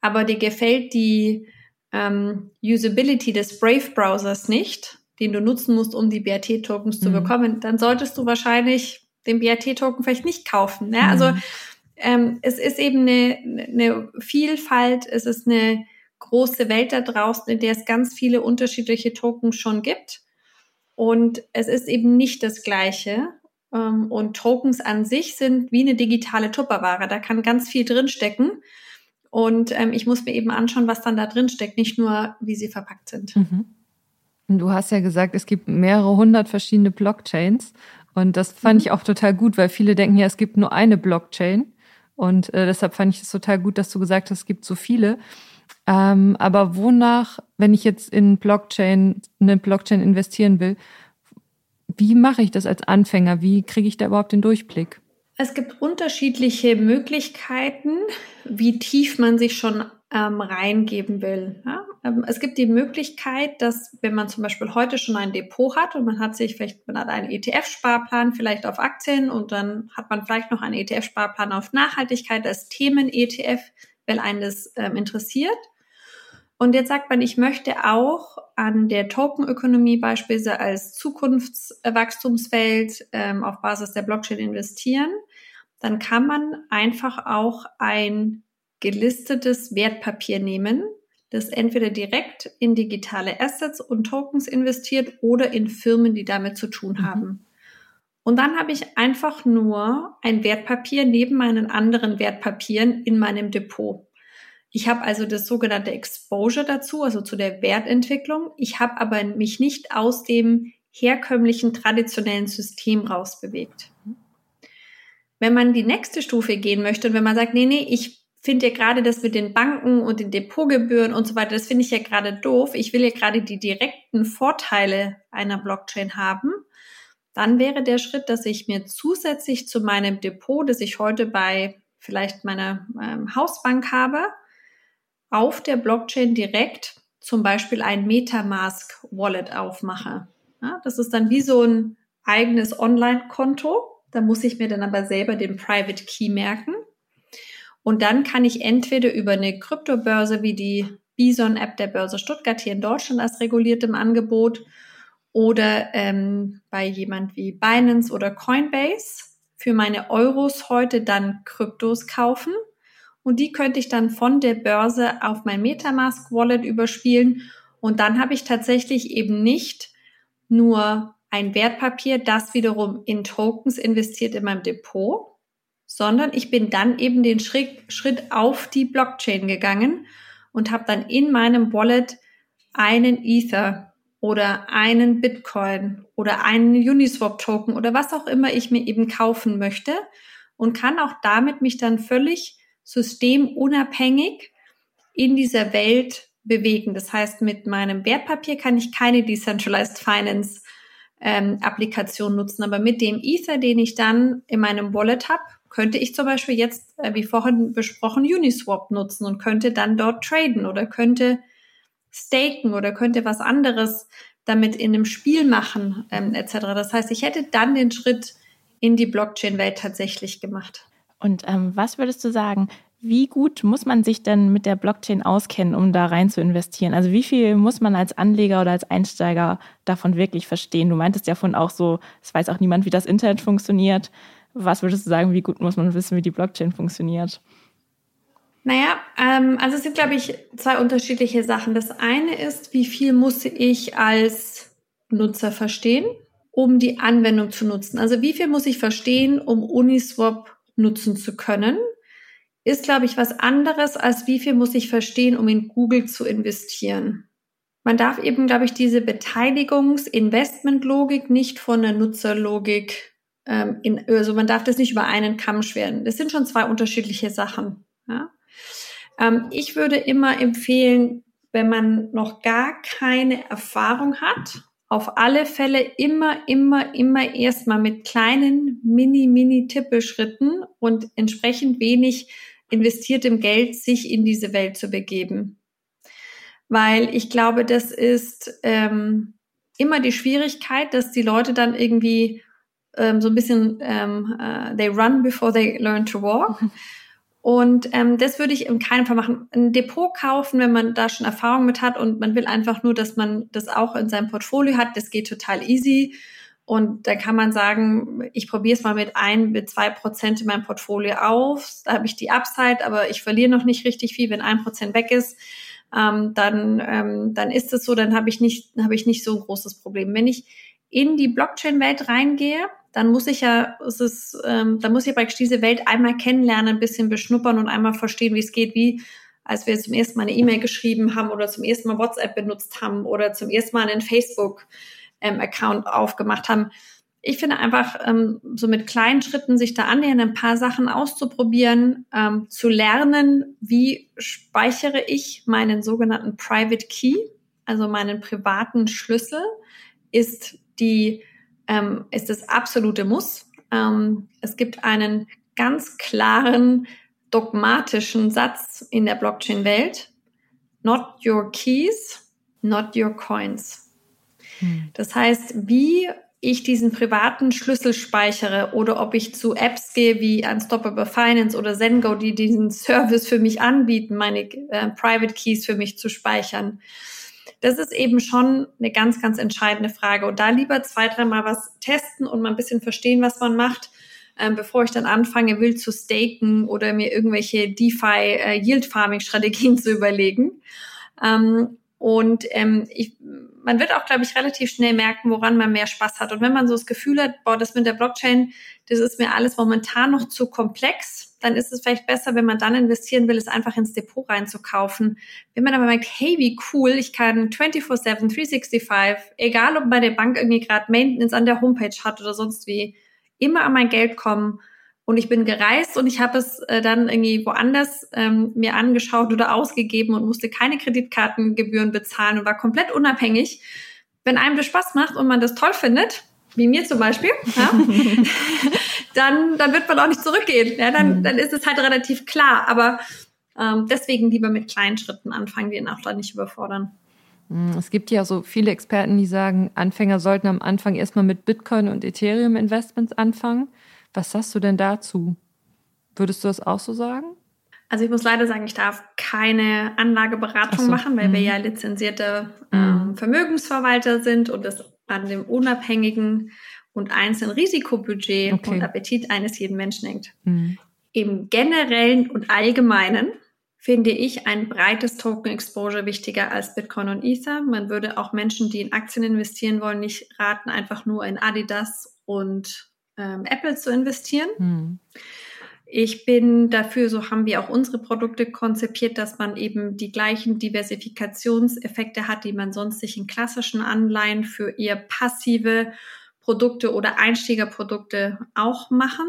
aber dir gefällt die ähm, Usability des Brave-Browsers nicht, den du nutzen musst, um die BAT-Tokens zu mhm. bekommen, dann solltest du wahrscheinlich den BRT-Token vielleicht nicht kaufen. Ja? Also mhm. ähm, es ist eben eine, eine Vielfalt, es ist eine große Welt da draußen, in der es ganz viele unterschiedliche Tokens schon gibt. Und es ist eben nicht das Gleiche. Ähm, und Tokens an sich sind wie eine digitale Tupperware. Da kann ganz viel drinstecken. Und ähm, ich muss mir eben anschauen, was dann da drin steckt, nicht nur, wie sie verpackt sind. Mhm. Du hast ja gesagt, es gibt mehrere hundert verschiedene Blockchains. Und das fand mhm. ich auch total gut, weil viele denken ja, es gibt nur eine Blockchain. Und äh, deshalb fand ich es total gut, dass du gesagt hast, es gibt so viele. Ähm, aber wonach, wenn ich jetzt in Blockchain, eine Blockchain investieren will, wie mache ich das als Anfänger? Wie kriege ich da überhaupt den Durchblick? Es gibt unterschiedliche Möglichkeiten, wie tief man sich schon ähm, reingeben will. Ja? Ähm, es gibt die Möglichkeit, dass wenn man zum Beispiel heute schon ein Depot hat und man hat sich vielleicht, man hat einen ETF-Sparplan vielleicht auf Aktien und dann hat man vielleicht noch einen ETF-Sparplan auf Nachhaltigkeit als Themen-ETF, weil einen das ähm, interessiert. Und jetzt sagt man, ich möchte auch an der Tokenökonomie beispielsweise als Zukunftswachstumsfeld ähm, auf Basis der Blockchain investieren. Dann kann man einfach auch ein gelistetes Wertpapier nehmen, das entweder direkt in digitale Assets und Tokens investiert oder in Firmen, die damit zu tun mhm. haben. Und dann habe ich einfach nur ein Wertpapier neben meinen anderen Wertpapieren in meinem Depot. Ich habe also das sogenannte Exposure dazu, also zu der Wertentwicklung. Ich habe aber mich nicht aus dem herkömmlichen traditionellen System rausbewegt. Wenn man die nächste Stufe gehen möchte und wenn man sagt, nee, nee, ich finde ja gerade das mit den Banken und den Depotgebühren und so weiter, das finde ich ja gerade doof. Ich will ja gerade die direkten Vorteile einer Blockchain haben. Dann wäre der Schritt, dass ich mir zusätzlich zu meinem Depot, das ich heute bei vielleicht meiner ähm, Hausbank habe, auf der Blockchain direkt zum Beispiel ein Metamask Wallet aufmache. Ja, das ist dann wie so ein eigenes Online-Konto. Da muss ich mir dann aber selber den Private Key merken. Und dann kann ich entweder über eine Kryptobörse wie die Bison-App der Börse Stuttgart hier in Deutschland als reguliertem Angebot oder ähm, bei jemand wie Binance oder Coinbase für meine Euros heute dann Kryptos kaufen und die könnte ich dann von der Börse auf mein Metamask Wallet überspielen und dann habe ich tatsächlich eben nicht nur ein Wertpapier, das wiederum in Tokens investiert in meinem Depot, sondern ich bin dann eben den Schritt, Schritt auf die Blockchain gegangen und habe dann in meinem Wallet einen Ether oder einen Bitcoin oder einen Uniswap-Token oder was auch immer ich mir eben kaufen möchte und kann auch damit mich dann völlig systemunabhängig in dieser Welt bewegen. Das heißt, mit meinem Wertpapier kann ich keine Decentralized Finance ähm, Applikation nutzen, aber mit dem Ether, den ich dann in meinem Wallet habe, könnte ich zum Beispiel jetzt, äh, wie vorhin besprochen, Uniswap nutzen und könnte dann dort traden oder könnte staken oder könnte was anderes damit in einem Spiel machen, ähm, etc. Das heißt, ich hätte dann den Schritt in die Blockchain-Welt tatsächlich gemacht. Und ähm, was würdest du sagen, wie gut muss man sich denn mit der Blockchain auskennen, um da rein zu investieren? Also wie viel muss man als Anleger oder als Einsteiger davon wirklich verstehen? Du meintest ja von auch so, es weiß auch niemand, wie das Internet funktioniert. Was würdest du sagen, wie gut muss man wissen, wie die Blockchain funktioniert? Naja, ähm, also es sind, glaube ich, zwei unterschiedliche Sachen. Das eine ist, wie viel muss ich als Nutzer verstehen, um die Anwendung zu nutzen? Also wie viel muss ich verstehen, um Uniswap nutzen zu können, ist, glaube ich, was anderes, als wie viel muss ich verstehen, um in Google zu investieren. Man darf eben, glaube ich, diese Beteiligungs-Investment-Logik nicht von der Nutzerlogik, ähm, in, also man darf das nicht über einen Kamm schweren. Das sind schon zwei unterschiedliche Sachen. Ja? Ähm, ich würde immer empfehlen, wenn man noch gar keine Erfahrung hat, auf alle Fälle immer, immer, immer erstmal mit kleinen Mini, Mini Tippelschritten und entsprechend wenig investiertem Geld sich in diese Welt zu begeben. Weil ich glaube, das ist ähm, immer die Schwierigkeit, dass die Leute dann irgendwie ähm, so ein bisschen, ähm, uh, they run before they learn to walk. Und ähm, das würde ich in keinem Fall machen. Ein Depot kaufen, wenn man da schon Erfahrung mit hat und man will einfach nur, dass man das auch in seinem Portfolio hat, das geht total easy. Und da kann man sagen, ich probiere es mal mit ein, mit zwei Prozent in meinem Portfolio auf. Da habe ich die Upside, aber ich verliere noch nicht richtig viel. Wenn ein Prozent weg ist, ähm, dann, ähm, dann ist es so, dann habe ich nicht, habe ich nicht so ein großes Problem. Wenn ich in die Blockchain-Welt reingehe, dann muss ich ja, es ist, ähm, dann muss ich praktisch diese Welt einmal kennenlernen, ein bisschen beschnuppern und einmal verstehen, wie es geht, wie als wir zum ersten Mal eine E-Mail geschrieben haben oder zum ersten Mal WhatsApp benutzt haben oder zum ersten Mal einen Facebook-Account ähm, aufgemacht haben. Ich finde einfach, ähm, so mit kleinen Schritten sich da annähern, ein paar Sachen auszuprobieren, ähm, zu lernen, wie speichere ich meinen sogenannten Private Key, also meinen privaten Schlüssel, ist die, ähm, ist das absolute Muss. Ähm, es gibt einen ganz klaren dogmatischen Satz in der Blockchain-Welt. Not your keys, not your coins. Hm. Das heißt, wie ich diesen privaten Schlüssel speichere oder ob ich zu Apps gehe wie Unstoppable Finance oder Zengo, die diesen Service für mich anbieten, meine äh, Private Keys für mich zu speichern. Das ist eben schon eine ganz, ganz entscheidende Frage. Und da lieber zwei, dreimal was testen und mal ein bisschen verstehen, was man macht, ähm, bevor ich dann anfange, wild zu staken oder mir irgendwelche DeFi äh, <laughs> zu überlegen. Ähm, und ähm, ich, man wird auch, glaube ich, relativ schnell merken, woran man mehr Spaß hat. Und wenn man so das Gefühl hat, boah, das mit der Blockchain, das ist mir alles momentan noch zu komplex, dann ist es vielleicht besser, wenn man dann investieren will, es einfach ins Depot reinzukaufen. Wenn man aber merkt, hey, wie cool, ich kann 24-7, 365, egal ob bei der Bank irgendwie gerade Maintenance an der Homepage hat oder sonst wie, immer an mein Geld kommen. Und ich bin gereist und ich habe es äh, dann irgendwie woanders ähm, mir angeschaut oder ausgegeben und musste keine Kreditkartengebühren bezahlen und war komplett unabhängig. Wenn einem das Spaß macht und man das toll findet, wie mir zum Beispiel, ja, <laughs> dann, dann wird man auch nicht zurückgehen. Ja, dann, mhm. dann ist es halt relativ klar. Aber ähm, deswegen lieber mit kleinen Schritten anfangen, die ihn auch dann nicht überfordern. Hm, es gibt ja so viele Experten, die sagen, Anfänger sollten am Anfang erstmal mit Bitcoin und Ethereum Investments anfangen. Was sagst du denn dazu? Würdest du das auch so sagen? Also ich muss leider sagen, ich darf keine Anlageberatung so. machen, weil mhm. wir ja lizenzierte ähm, mhm. Vermögensverwalter sind und es an dem unabhängigen und einzelnen Risikobudget okay. und Appetit eines jeden Menschen hängt. Mhm. Im generellen und allgemeinen finde ich ein breites Token Exposure wichtiger als Bitcoin und Ether. Man würde auch Menschen, die in Aktien investieren wollen, nicht raten, einfach nur in Adidas und ähm, Apple zu investieren. Hm. Ich bin dafür, so haben wir auch unsere Produkte konzipiert, dass man eben die gleichen Diversifikationseffekte hat, die man sonst sich in klassischen Anleihen für eher passive Produkte oder Einstiegerprodukte auch machen.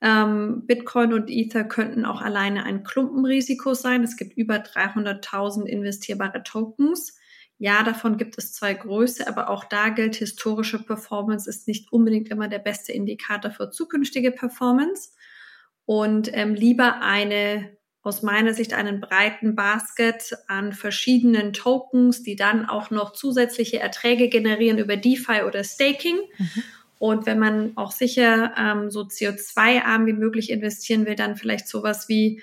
Ähm, Bitcoin und Ether könnten auch alleine ein Klumpenrisiko sein. Es gibt über 300.000 investierbare Tokens. Ja, davon gibt es zwei Größe, aber auch da gilt, historische Performance ist nicht unbedingt immer der beste Indikator für zukünftige Performance. Und ähm, lieber eine, aus meiner Sicht, einen breiten Basket an verschiedenen Tokens, die dann auch noch zusätzliche Erträge generieren über DeFi oder Staking. Mhm und wenn man auch sicher ähm, so CO2-arm wie möglich investieren will, dann vielleicht sowas wie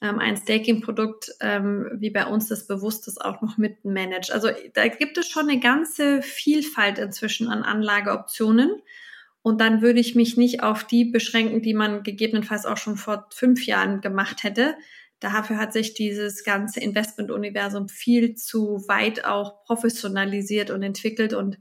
ähm, ein Staking-Produkt, ähm, wie bei uns das Bewusstes auch noch mit managt. Also da gibt es schon eine ganze Vielfalt inzwischen an Anlageoptionen. Und dann würde ich mich nicht auf die beschränken, die man gegebenenfalls auch schon vor fünf Jahren gemacht hätte. Dafür hat sich dieses ganze Investment-Universum viel zu weit auch professionalisiert und entwickelt und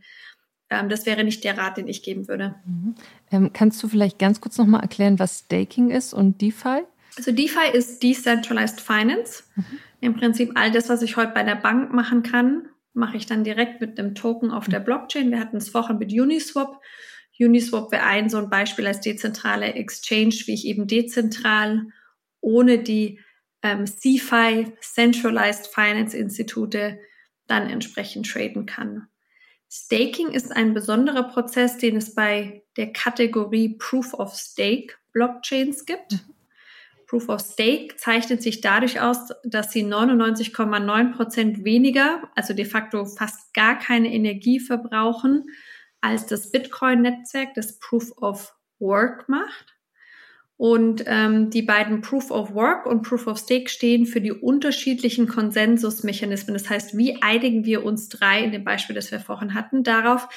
ähm, das wäre nicht der Rat, den ich geben würde. Mhm. Ähm, kannst du vielleicht ganz kurz nochmal erklären, was Staking ist und DeFi? Also DeFi ist Decentralized Finance. Mhm. Im Prinzip all das, was ich heute bei der Bank machen kann, mache ich dann direkt mit einem Token auf der Blockchain. Wir hatten es vorhin mit Uniswap. Uniswap wäre ein so ein Beispiel als dezentrale Exchange, wie ich eben dezentral ohne die ähm, CFI, Centralized Finance Institute, dann entsprechend traden kann. Staking ist ein besonderer Prozess, den es bei der Kategorie Proof of Stake Blockchains gibt. Mhm. Proof of Stake zeichnet sich dadurch aus, dass sie 99,9 Prozent weniger, also de facto fast gar keine Energie verbrauchen, als das Bitcoin-Netzwerk, das Proof of Work macht. Und ähm, die beiden Proof of Work und Proof of Stake stehen für die unterschiedlichen Konsensusmechanismen. Das heißt, wie einigen wir uns drei in dem Beispiel, das wir vorhin hatten, darauf,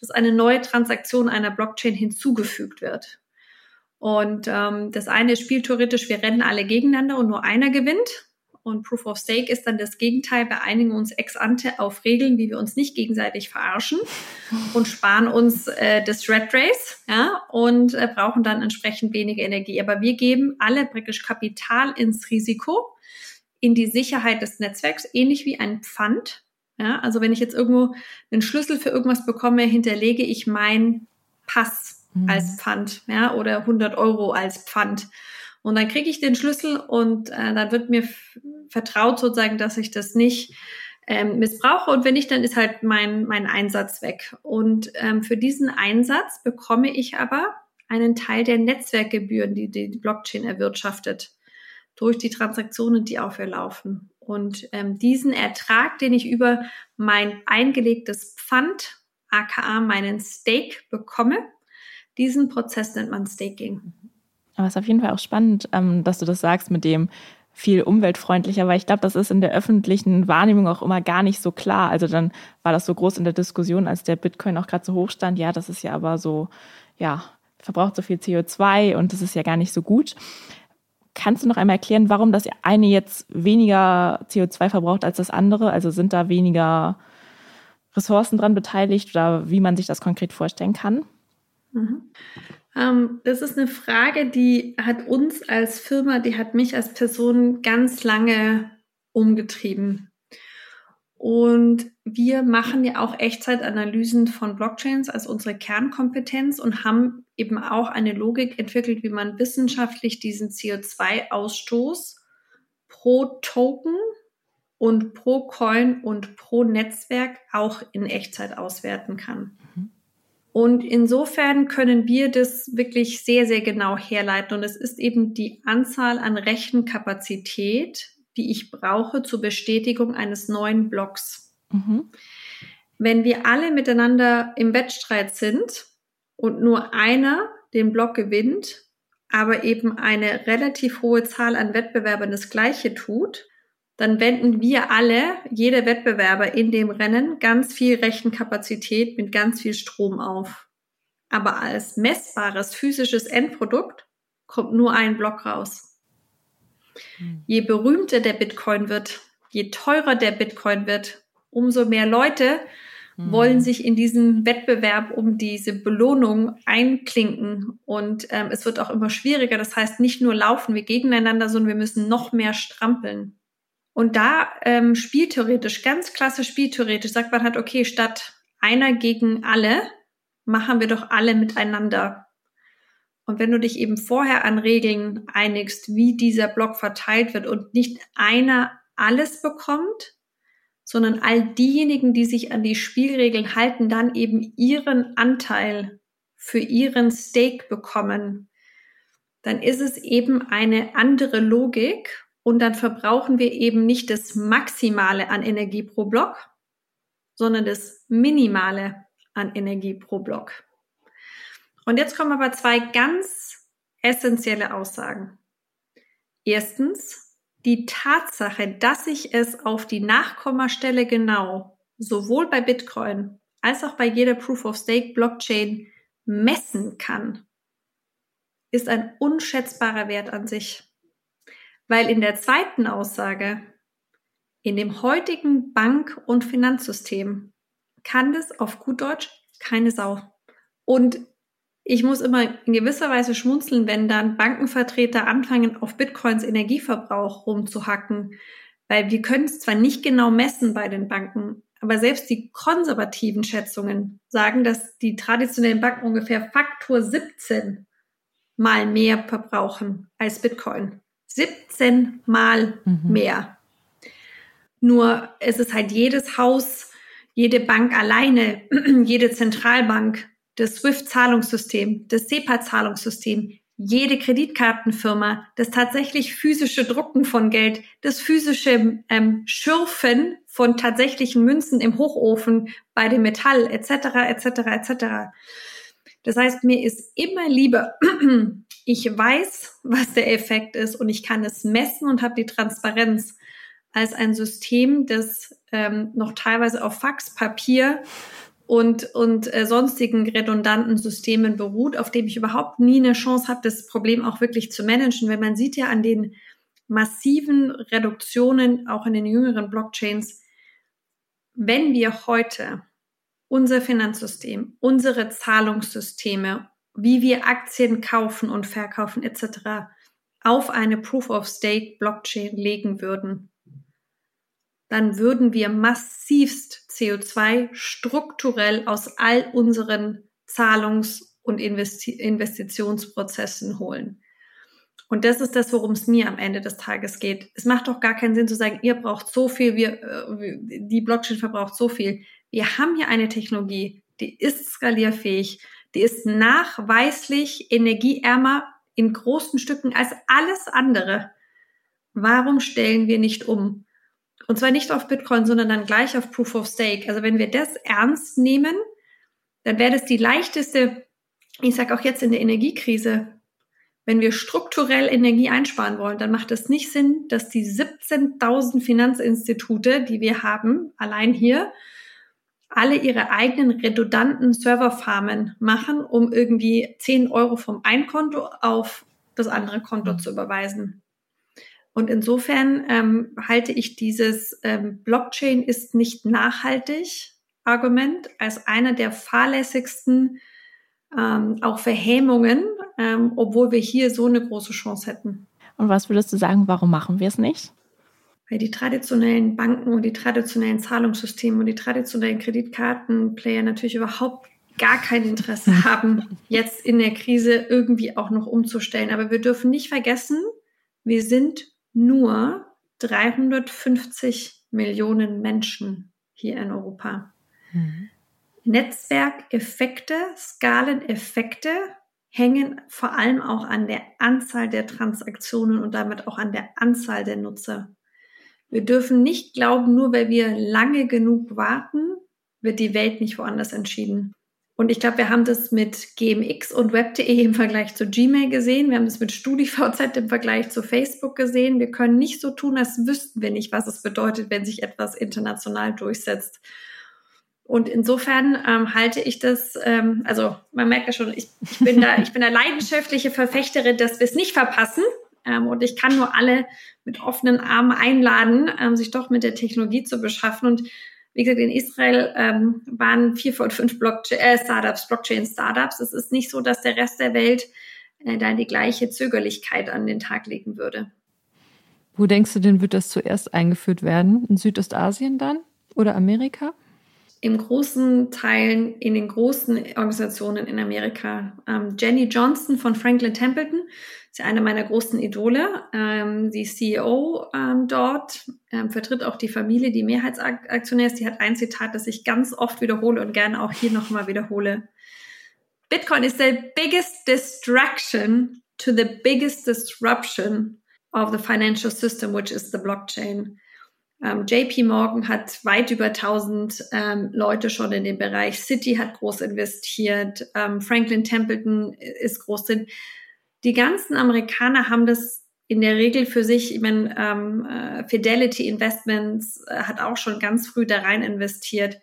dass eine neue Transaktion einer Blockchain hinzugefügt wird. Und ähm, das eine ist spieltheoretisch, wir rennen alle gegeneinander und nur einer gewinnt. Und Proof of Stake ist dann das Gegenteil. Wir einigen uns ex ante auf Regeln, wie wir uns nicht gegenseitig verarschen und sparen uns äh, das Red Race ja, und äh, brauchen dann entsprechend weniger Energie. Aber wir geben alle praktisch Kapital ins Risiko, in die Sicherheit des Netzwerks, ähnlich wie ein Pfand. Ja, also wenn ich jetzt irgendwo einen Schlüssel für irgendwas bekomme, hinterlege ich mein Pass mhm. als Pfand ja, oder 100 Euro als Pfand. Und dann kriege ich den Schlüssel und äh, dann wird mir vertraut sozusagen, dass ich das nicht ähm, missbrauche. Und wenn nicht, dann ist halt mein, mein Einsatz weg. Und ähm, für diesen Einsatz bekomme ich aber einen Teil der Netzwerkgebühren, die die Blockchain erwirtschaftet, durch die Transaktionen, die auf ihr laufen. Und ähm, diesen Ertrag, den ich über mein eingelegtes Pfand, aka meinen Stake, bekomme, diesen Prozess nennt man Staking. Aber es ist auf jeden Fall auch spannend, ähm, dass du das sagst mit dem viel umweltfreundlicher, weil ich glaube, das ist in der öffentlichen Wahrnehmung auch immer gar nicht so klar. Also dann war das so groß in der Diskussion, als der Bitcoin auch gerade so hoch stand. Ja, das ist ja aber so, ja, verbraucht so viel CO2 und das ist ja gar nicht so gut. Kannst du noch einmal erklären, warum das eine jetzt weniger CO2 verbraucht als das andere? Also sind da weniger Ressourcen dran beteiligt oder wie man sich das konkret vorstellen kann? Mhm. Ähm, das ist eine Frage, die hat uns als Firma, die hat mich als Person ganz lange umgetrieben. Und wir machen ja auch Echtzeitanalysen von Blockchains als unsere Kernkompetenz und haben eben auch eine Logik entwickelt, wie man wissenschaftlich diesen CO2-Ausstoß pro Token und pro Coin und pro Netzwerk auch in Echtzeit auswerten kann. Und insofern können wir das wirklich sehr, sehr genau herleiten. Und es ist eben die Anzahl an Rechenkapazität, die ich brauche zur Bestätigung eines neuen Blocks. Mhm. Wenn wir alle miteinander im Wettstreit sind und nur einer den Block gewinnt, aber eben eine relativ hohe Zahl an Wettbewerbern das Gleiche tut, dann wenden wir alle, jeder Wettbewerber in dem Rennen, ganz viel Rechenkapazität mit ganz viel Strom auf. Aber als messbares physisches Endprodukt kommt nur ein Block raus. Hm. Je berühmter der Bitcoin wird, je teurer der Bitcoin wird, umso mehr Leute hm. wollen sich in diesen Wettbewerb um diese Belohnung einklinken. Und ähm, es wird auch immer schwieriger. Das heißt, nicht nur laufen wir gegeneinander, sondern wir müssen noch mehr strampeln. Und da ähm, spieltheoretisch, ganz klasse spieltheoretisch, sagt man halt, okay, statt einer gegen alle, machen wir doch alle miteinander. Und wenn du dich eben vorher an Regeln einigst, wie dieser Block verteilt wird und nicht einer alles bekommt, sondern all diejenigen, die sich an die Spielregeln halten, dann eben ihren Anteil für ihren Stake bekommen, dann ist es eben eine andere Logik und dann verbrauchen wir eben nicht das Maximale an Energie pro Block, sondern das Minimale an Energie pro Block. Und jetzt kommen aber zwei ganz essentielle Aussagen. Erstens, die Tatsache, dass ich es auf die Nachkommastelle genau sowohl bei Bitcoin als auch bei jeder Proof of Stake Blockchain messen kann, ist ein unschätzbarer Wert an sich. Weil in der zweiten Aussage, in dem heutigen Bank- und Finanzsystem kann das auf gut Deutsch keine Sau. Und ich muss immer in gewisser Weise schmunzeln, wenn dann Bankenvertreter anfangen, auf Bitcoins Energieverbrauch rumzuhacken, weil wir können es zwar nicht genau messen bei den Banken, aber selbst die konservativen Schätzungen sagen, dass die traditionellen Banken ungefähr Faktor 17 mal mehr verbrauchen als Bitcoin. 17 Mal mhm. mehr. Nur es ist halt jedes Haus, jede Bank alleine, <clears throat> jede Zentralbank, das SWIFT-Zahlungssystem, das SEPA-Zahlungssystem, jede Kreditkartenfirma, das tatsächlich physische Drucken von Geld, das physische ähm, Schürfen von tatsächlichen Münzen im Hochofen bei dem Metall etc. etc. etc. Das heißt, mir ist immer lieber, <clears throat> ich weiß, was der Effekt ist und ich kann es messen und habe die Transparenz als ein System, das ähm, noch teilweise auf Faxpapier und, und äh, sonstigen redundanten Systemen beruht, auf dem ich überhaupt nie eine Chance habe, das Problem auch wirklich zu managen. Weil man sieht ja an den massiven Reduktionen auch in den jüngeren Blockchains, wenn wir heute unser Finanzsystem, unsere Zahlungssysteme, wie wir Aktien kaufen und verkaufen etc. auf eine Proof of Stake Blockchain legen würden, dann würden wir massivst CO2 strukturell aus all unseren Zahlungs- und Investi Investitionsprozessen holen. Und das ist das, worum es mir am Ende des Tages geht. Es macht doch gar keinen Sinn zu sagen, ihr braucht so viel, wir, äh, die Blockchain verbraucht so viel. Wir haben hier eine Technologie, die ist skalierfähig, die ist nachweislich energieärmer in großen Stücken als alles andere. Warum stellen wir nicht um? Und zwar nicht auf Bitcoin, sondern dann gleich auf Proof of Stake. Also wenn wir das ernst nehmen, dann wäre das die leichteste, ich sage auch jetzt in der Energiekrise, wenn wir strukturell Energie einsparen wollen, dann macht es nicht Sinn, dass die 17.000 Finanzinstitute, die wir haben, allein hier, alle ihre eigenen redundanten Serverfarmen machen, um irgendwie 10 Euro vom einen Konto auf das andere Konto zu überweisen. Und insofern ähm, halte ich dieses ähm, Blockchain ist nicht nachhaltig Argument als einer der fahrlässigsten ähm, auch Verhämungen, ähm, obwohl wir hier so eine große Chance hätten. Und was würdest du sagen, warum machen wir es nicht? Weil die traditionellen Banken und die traditionellen Zahlungssysteme und die traditionellen Kreditkartenplayer natürlich überhaupt gar kein Interesse <laughs> haben, jetzt in der Krise irgendwie auch noch umzustellen. Aber wir dürfen nicht vergessen, wir sind nur 350 Millionen Menschen hier in Europa. Mhm. Netzwerkeffekte, Skaleneffekte hängen vor allem auch an der Anzahl der Transaktionen und damit auch an der Anzahl der Nutzer. Wir dürfen nicht glauben, nur weil wir lange genug warten, wird die Welt nicht woanders entschieden. Und ich glaube, wir haben das mit GMX und Web.de im Vergleich zu Gmail gesehen. Wir haben das mit StudiVZ im Vergleich zu Facebook gesehen. Wir können nicht so tun, als wüssten wir nicht, was es bedeutet, wenn sich etwas international durchsetzt. Und insofern ähm, halte ich das, ähm, also man merkt ja schon, ich, ich bin da, <laughs> ich bin da leidenschaftliche Verfechterin, dass wir es nicht verpassen. Ähm, und ich kann nur alle mit offenen Armen einladen, ähm, sich doch mit der Technologie zu beschaffen. Und wie gesagt, in Israel ähm, waren vier von fünf Blockchain, äh, Startups, Blockchain-Startups. Es ist nicht so, dass der Rest der Welt äh, da die gleiche Zögerlichkeit an den Tag legen würde. Wo denkst du denn, wird das zuerst eingeführt werden? In Südostasien dann oder Amerika? im großen Teilen in den großen Organisationen in Amerika. Ähm, Jenny Johnson von Franklin Templeton ist ja eine meiner großen Idole. Ähm, die CEO ähm, dort ähm, vertritt auch die Familie, die Mehrheitsaktionär ist. Die hat ein Zitat, das ich ganz oft wiederhole und gerne auch hier nochmal wiederhole. Bitcoin is the biggest distraction to the biggest disruption of the financial system, which is the blockchain. Ähm, JP Morgan hat weit über 1000 ähm, Leute schon in dem Bereich. City hat groß investiert. Ähm, Franklin Templeton ist groß drin. Die ganzen Amerikaner haben das in der Regel für sich, ich meine, ähm, äh, Fidelity Investments äh, hat auch schon ganz früh da rein investiert.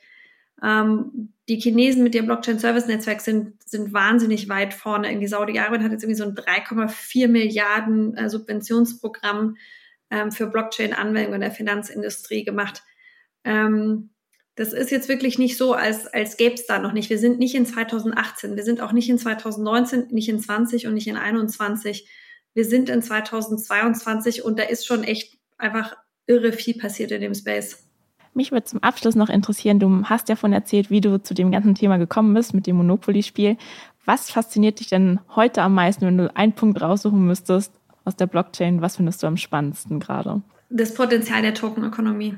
Ähm, die Chinesen mit ihrem Blockchain-Service-Netzwerk sind, sind wahnsinnig weit vorne. Irgendwie Saudi-Arabien hat jetzt irgendwie so ein 3,4 Milliarden äh, Subventionsprogramm ähm, für Blockchain-Anwendungen in der Finanzindustrie gemacht. Ähm, das ist jetzt wirklich nicht so, als, als gäbe es da noch nicht. Wir sind nicht in 2018, wir sind auch nicht in 2019, nicht in 20 und nicht in 21. Wir sind in 2022 und da ist schon echt einfach irre viel passiert in dem Space. Mich würde zum Abschluss noch interessieren, du hast ja von erzählt, wie du zu dem ganzen Thema gekommen bist mit dem Monopoly-Spiel. Was fasziniert dich denn heute am meisten, wenn du einen Punkt raussuchen müsstest, aus der Blockchain, was findest du am spannendsten gerade? Das Potenzial der Tokenökonomie.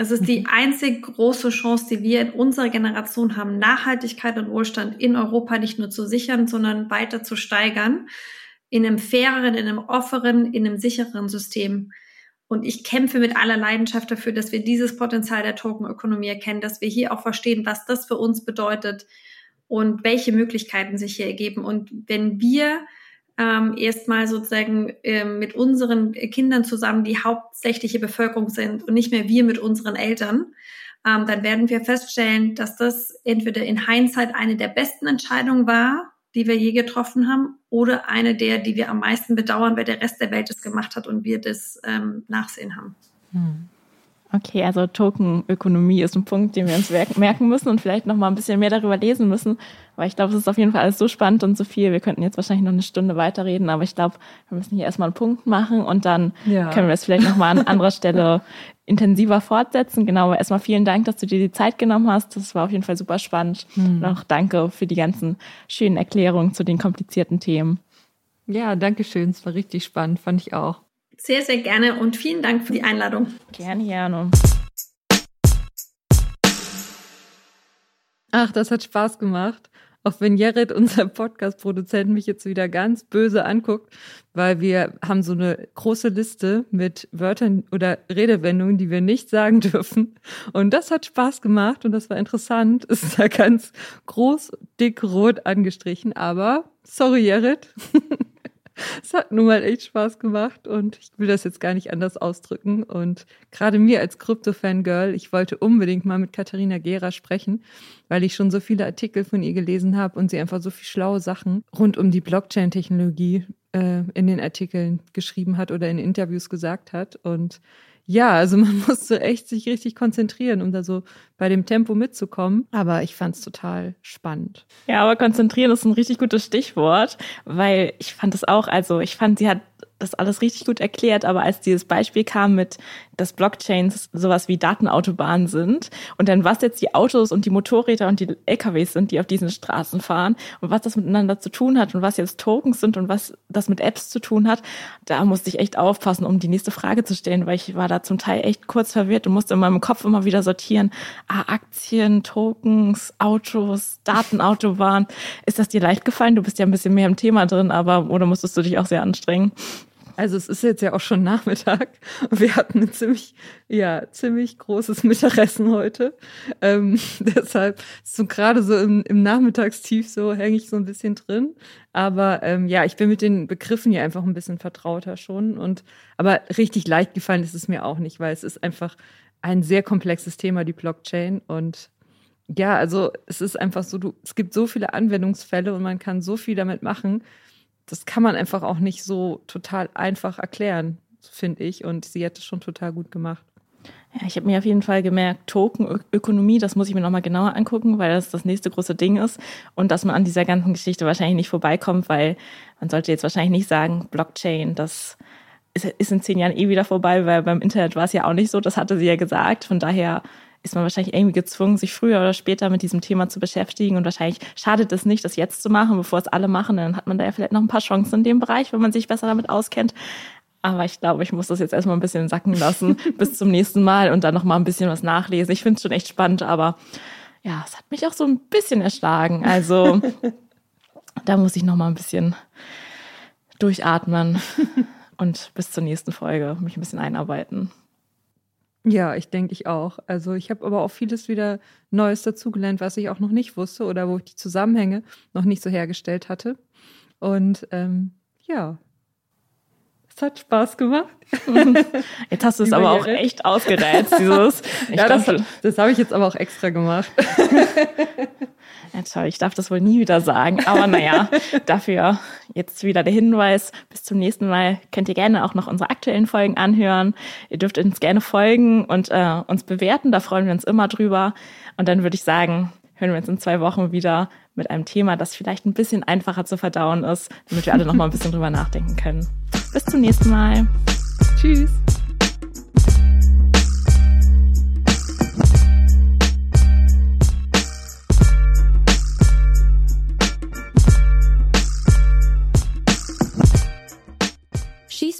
Es ist die mhm. einzig große Chance, die wir in unserer Generation haben, Nachhaltigkeit und Wohlstand in Europa nicht nur zu sichern, sondern weiter zu steigern. In einem faireren, in einem offenen, in einem sicheren System. Und ich kämpfe mit aller Leidenschaft dafür, dass wir dieses Potenzial der Tokenökonomie erkennen, dass wir hier auch verstehen, was das für uns bedeutet und welche Möglichkeiten sich hier ergeben. Und wenn wir ähm, erstmal sozusagen äh, mit unseren Kindern zusammen die hauptsächliche Bevölkerung sind und nicht mehr wir mit unseren Eltern, ähm, dann werden wir feststellen, dass das entweder in Hindsight eine der besten Entscheidungen war, die wir je getroffen haben, oder eine der, die wir am meisten bedauern, weil der Rest der Welt es gemacht hat und wir das ähm, Nachsehen haben. Hm. Okay, also Tokenökonomie ist ein Punkt, den wir uns merken müssen und vielleicht noch mal ein bisschen mehr darüber lesen müssen, weil ich glaube, es ist auf jeden Fall alles so spannend und so viel. Wir könnten jetzt wahrscheinlich noch eine Stunde weiterreden, aber ich glaube, wir müssen hier erstmal einen Punkt machen und dann ja. können wir es vielleicht noch mal an anderer Stelle <laughs> intensiver fortsetzen. Genau, aber erstmal vielen Dank, dass du dir die Zeit genommen hast. Das war auf jeden Fall super spannend. Hm. Auch danke für die ganzen schönen Erklärungen zu den komplizierten Themen. Ja, danke schön. Es war richtig spannend, fand ich auch. Sehr, sehr gerne und vielen Dank für die Einladung. Gerne, gerne. Ach, das hat Spaß gemacht. Auch wenn Jared, unser Podcast-Produzent, mich jetzt wieder ganz böse anguckt, weil wir haben so eine große Liste mit Wörtern oder Redewendungen, die wir nicht sagen dürfen. Und das hat Spaß gemacht und das war interessant. Es ist da ganz groß, dick, rot angestrichen. Aber sorry, Jared. <laughs> <laughs> es hat nun mal echt Spaß gemacht und ich will das jetzt gar nicht anders ausdrücken. Und gerade mir als Krypto-Fangirl, ich wollte unbedingt mal mit Katharina Gera sprechen, weil ich schon so viele Artikel von ihr gelesen habe und sie einfach so viel schlaue Sachen rund um die Blockchain-Technologie äh, in den Artikeln geschrieben hat oder in Interviews gesagt hat. Und ja, also <laughs> man musste echt sich richtig konzentrieren, um da so bei dem Tempo mitzukommen. Aber ich fand es total spannend. Ja, aber konzentrieren ist ein richtig gutes Stichwort, weil ich fand es auch, also ich fand, sie hat das alles richtig gut erklärt, aber als dieses Beispiel kam mit, dass Blockchains sowas wie Datenautobahnen sind und dann was jetzt die Autos und die Motorräder und die LKWs sind, die auf diesen Straßen fahren und was das miteinander zu tun hat und was jetzt Tokens sind und was das mit Apps zu tun hat, da musste ich echt aufpassen, um die nächste Frage zu stellen, weil ich war da zum Teil echt kurz verwirrt und musste in meinem Kopf immer wieder sortieren, ah, Aktien, Tokens, Autos, Datenautobahnen. Ist das dir leicht gefallen? Du bist ja ein bisschen mehr im Thema drin, aber oder musstest du dich auch sehr anstrengen? Also es ist jetzt ja auch schon Nachmittag und wir hatten ein ziemlich, ja, ziemlich großes Mittagessen heute. Ähm, <laughs> deshalb so gerade so im, im Nachmittagstief so hänge ich so ein bisschen drin. Aber ähm, ja, ich bin mit den Begriffen hier einfach ein bisschen vertrauter schon. Und aber richtig leicht gefallen ist es mir auch nicht, weil es ist einfach ein sehr komplexes Thema, die Blockchain. Und ja, also es ist einfach so, du, es gibt so viele Anwendungsfälle und man kann so viel damit machen das kann man einfach auch nicht so total einfach erklären, finde ich. Und sie hat es schon total gut gemacht. Ja, ich habe mir auf jeden Fall gemerkt, Tokenökonomie, das muss ich mir nochmal genauer angucken, weil das das nächste große Ding ist und dass man an dieser ganzen Geschichte wahrscheinlich nicht vorbeikommt, weil man sollte jetzt wahrscheinlich nicht sagen, Blockchain, das ist in zehn Jahren eh wieder vorbei, weil beim Internet war es ja auch nicht so, das hatte sie ja gesagt. Von daher ist man wahrscheinlich irgendwie gezwungen, sich früher oder später mit diesem Thema zu beschäftigen. Und wahrscheinlich schadet es nicht, das jetzt zu machen, bevor es alle machen. Dann hat man da ja vielleicht noch ein paar Chancen in dem Bereich, wenn man sich besser damit auskennt. Aber ich glaube, ich muss das jetzt erstmal ein bisschen sacken lassen <laughs> bis zum nächsten Mal und dann noch mal ein bisschen was nachlesen. Ich finde es schon echt spannend, aber ja, es hat mich auch so ein bisschen erschlagen. Also <laughs> da muss ich noch mal ein bisschen durchatmen <laughs> und bis zur nächsten Folge mich ein bisschen einarbeiten. Ja, ich denke ich auch. Also ich habe aber auch vieles wieder Neues dazugelernt, was ich auch noch nicht wusste oder wo ich die Zusammenhänge noch nicht so hergestellt hatte. Und ähm, ja, es hat Spaß gemacht. <laughs> Jetzt hast du es aber auch echt ausgereizt, dieses. <laughs> ja, das, das habe ich jetzt aber auch extra gemacht. <laughs> Ja, toll, ich darf das wohl nie wieder sagen. Aber naja, <laughs> dafür jetzt wieder der Hinweis. Bis zum nächsten Mal könnt ihr gerne auch noch unsere aktuellen Folgen anhören. Ihr dürft uns gerne folgen und äh, uns bewerten. Da freuen wir uns immer drüber. Und dann würde ich sagen, hören wir uns in zwei Wochen wieder mit einem Thema, das vielleicht ein bisschen einfacher zu verdauen ist, damit wir alle noch mal ein bisschen drüber nachdenken können. Bis zum nächsten Mal. Tschüss.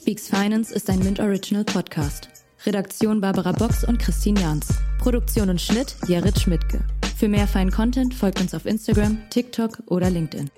Speaks Finance ist ein Mint Original Podcast. Redaktion Barbara Box und Christine Jans. Produktion und Schnitt Jared Schmidtke. Für mehr feinen Content folgt uns auf Instagram, TikTok oder LinkedIn.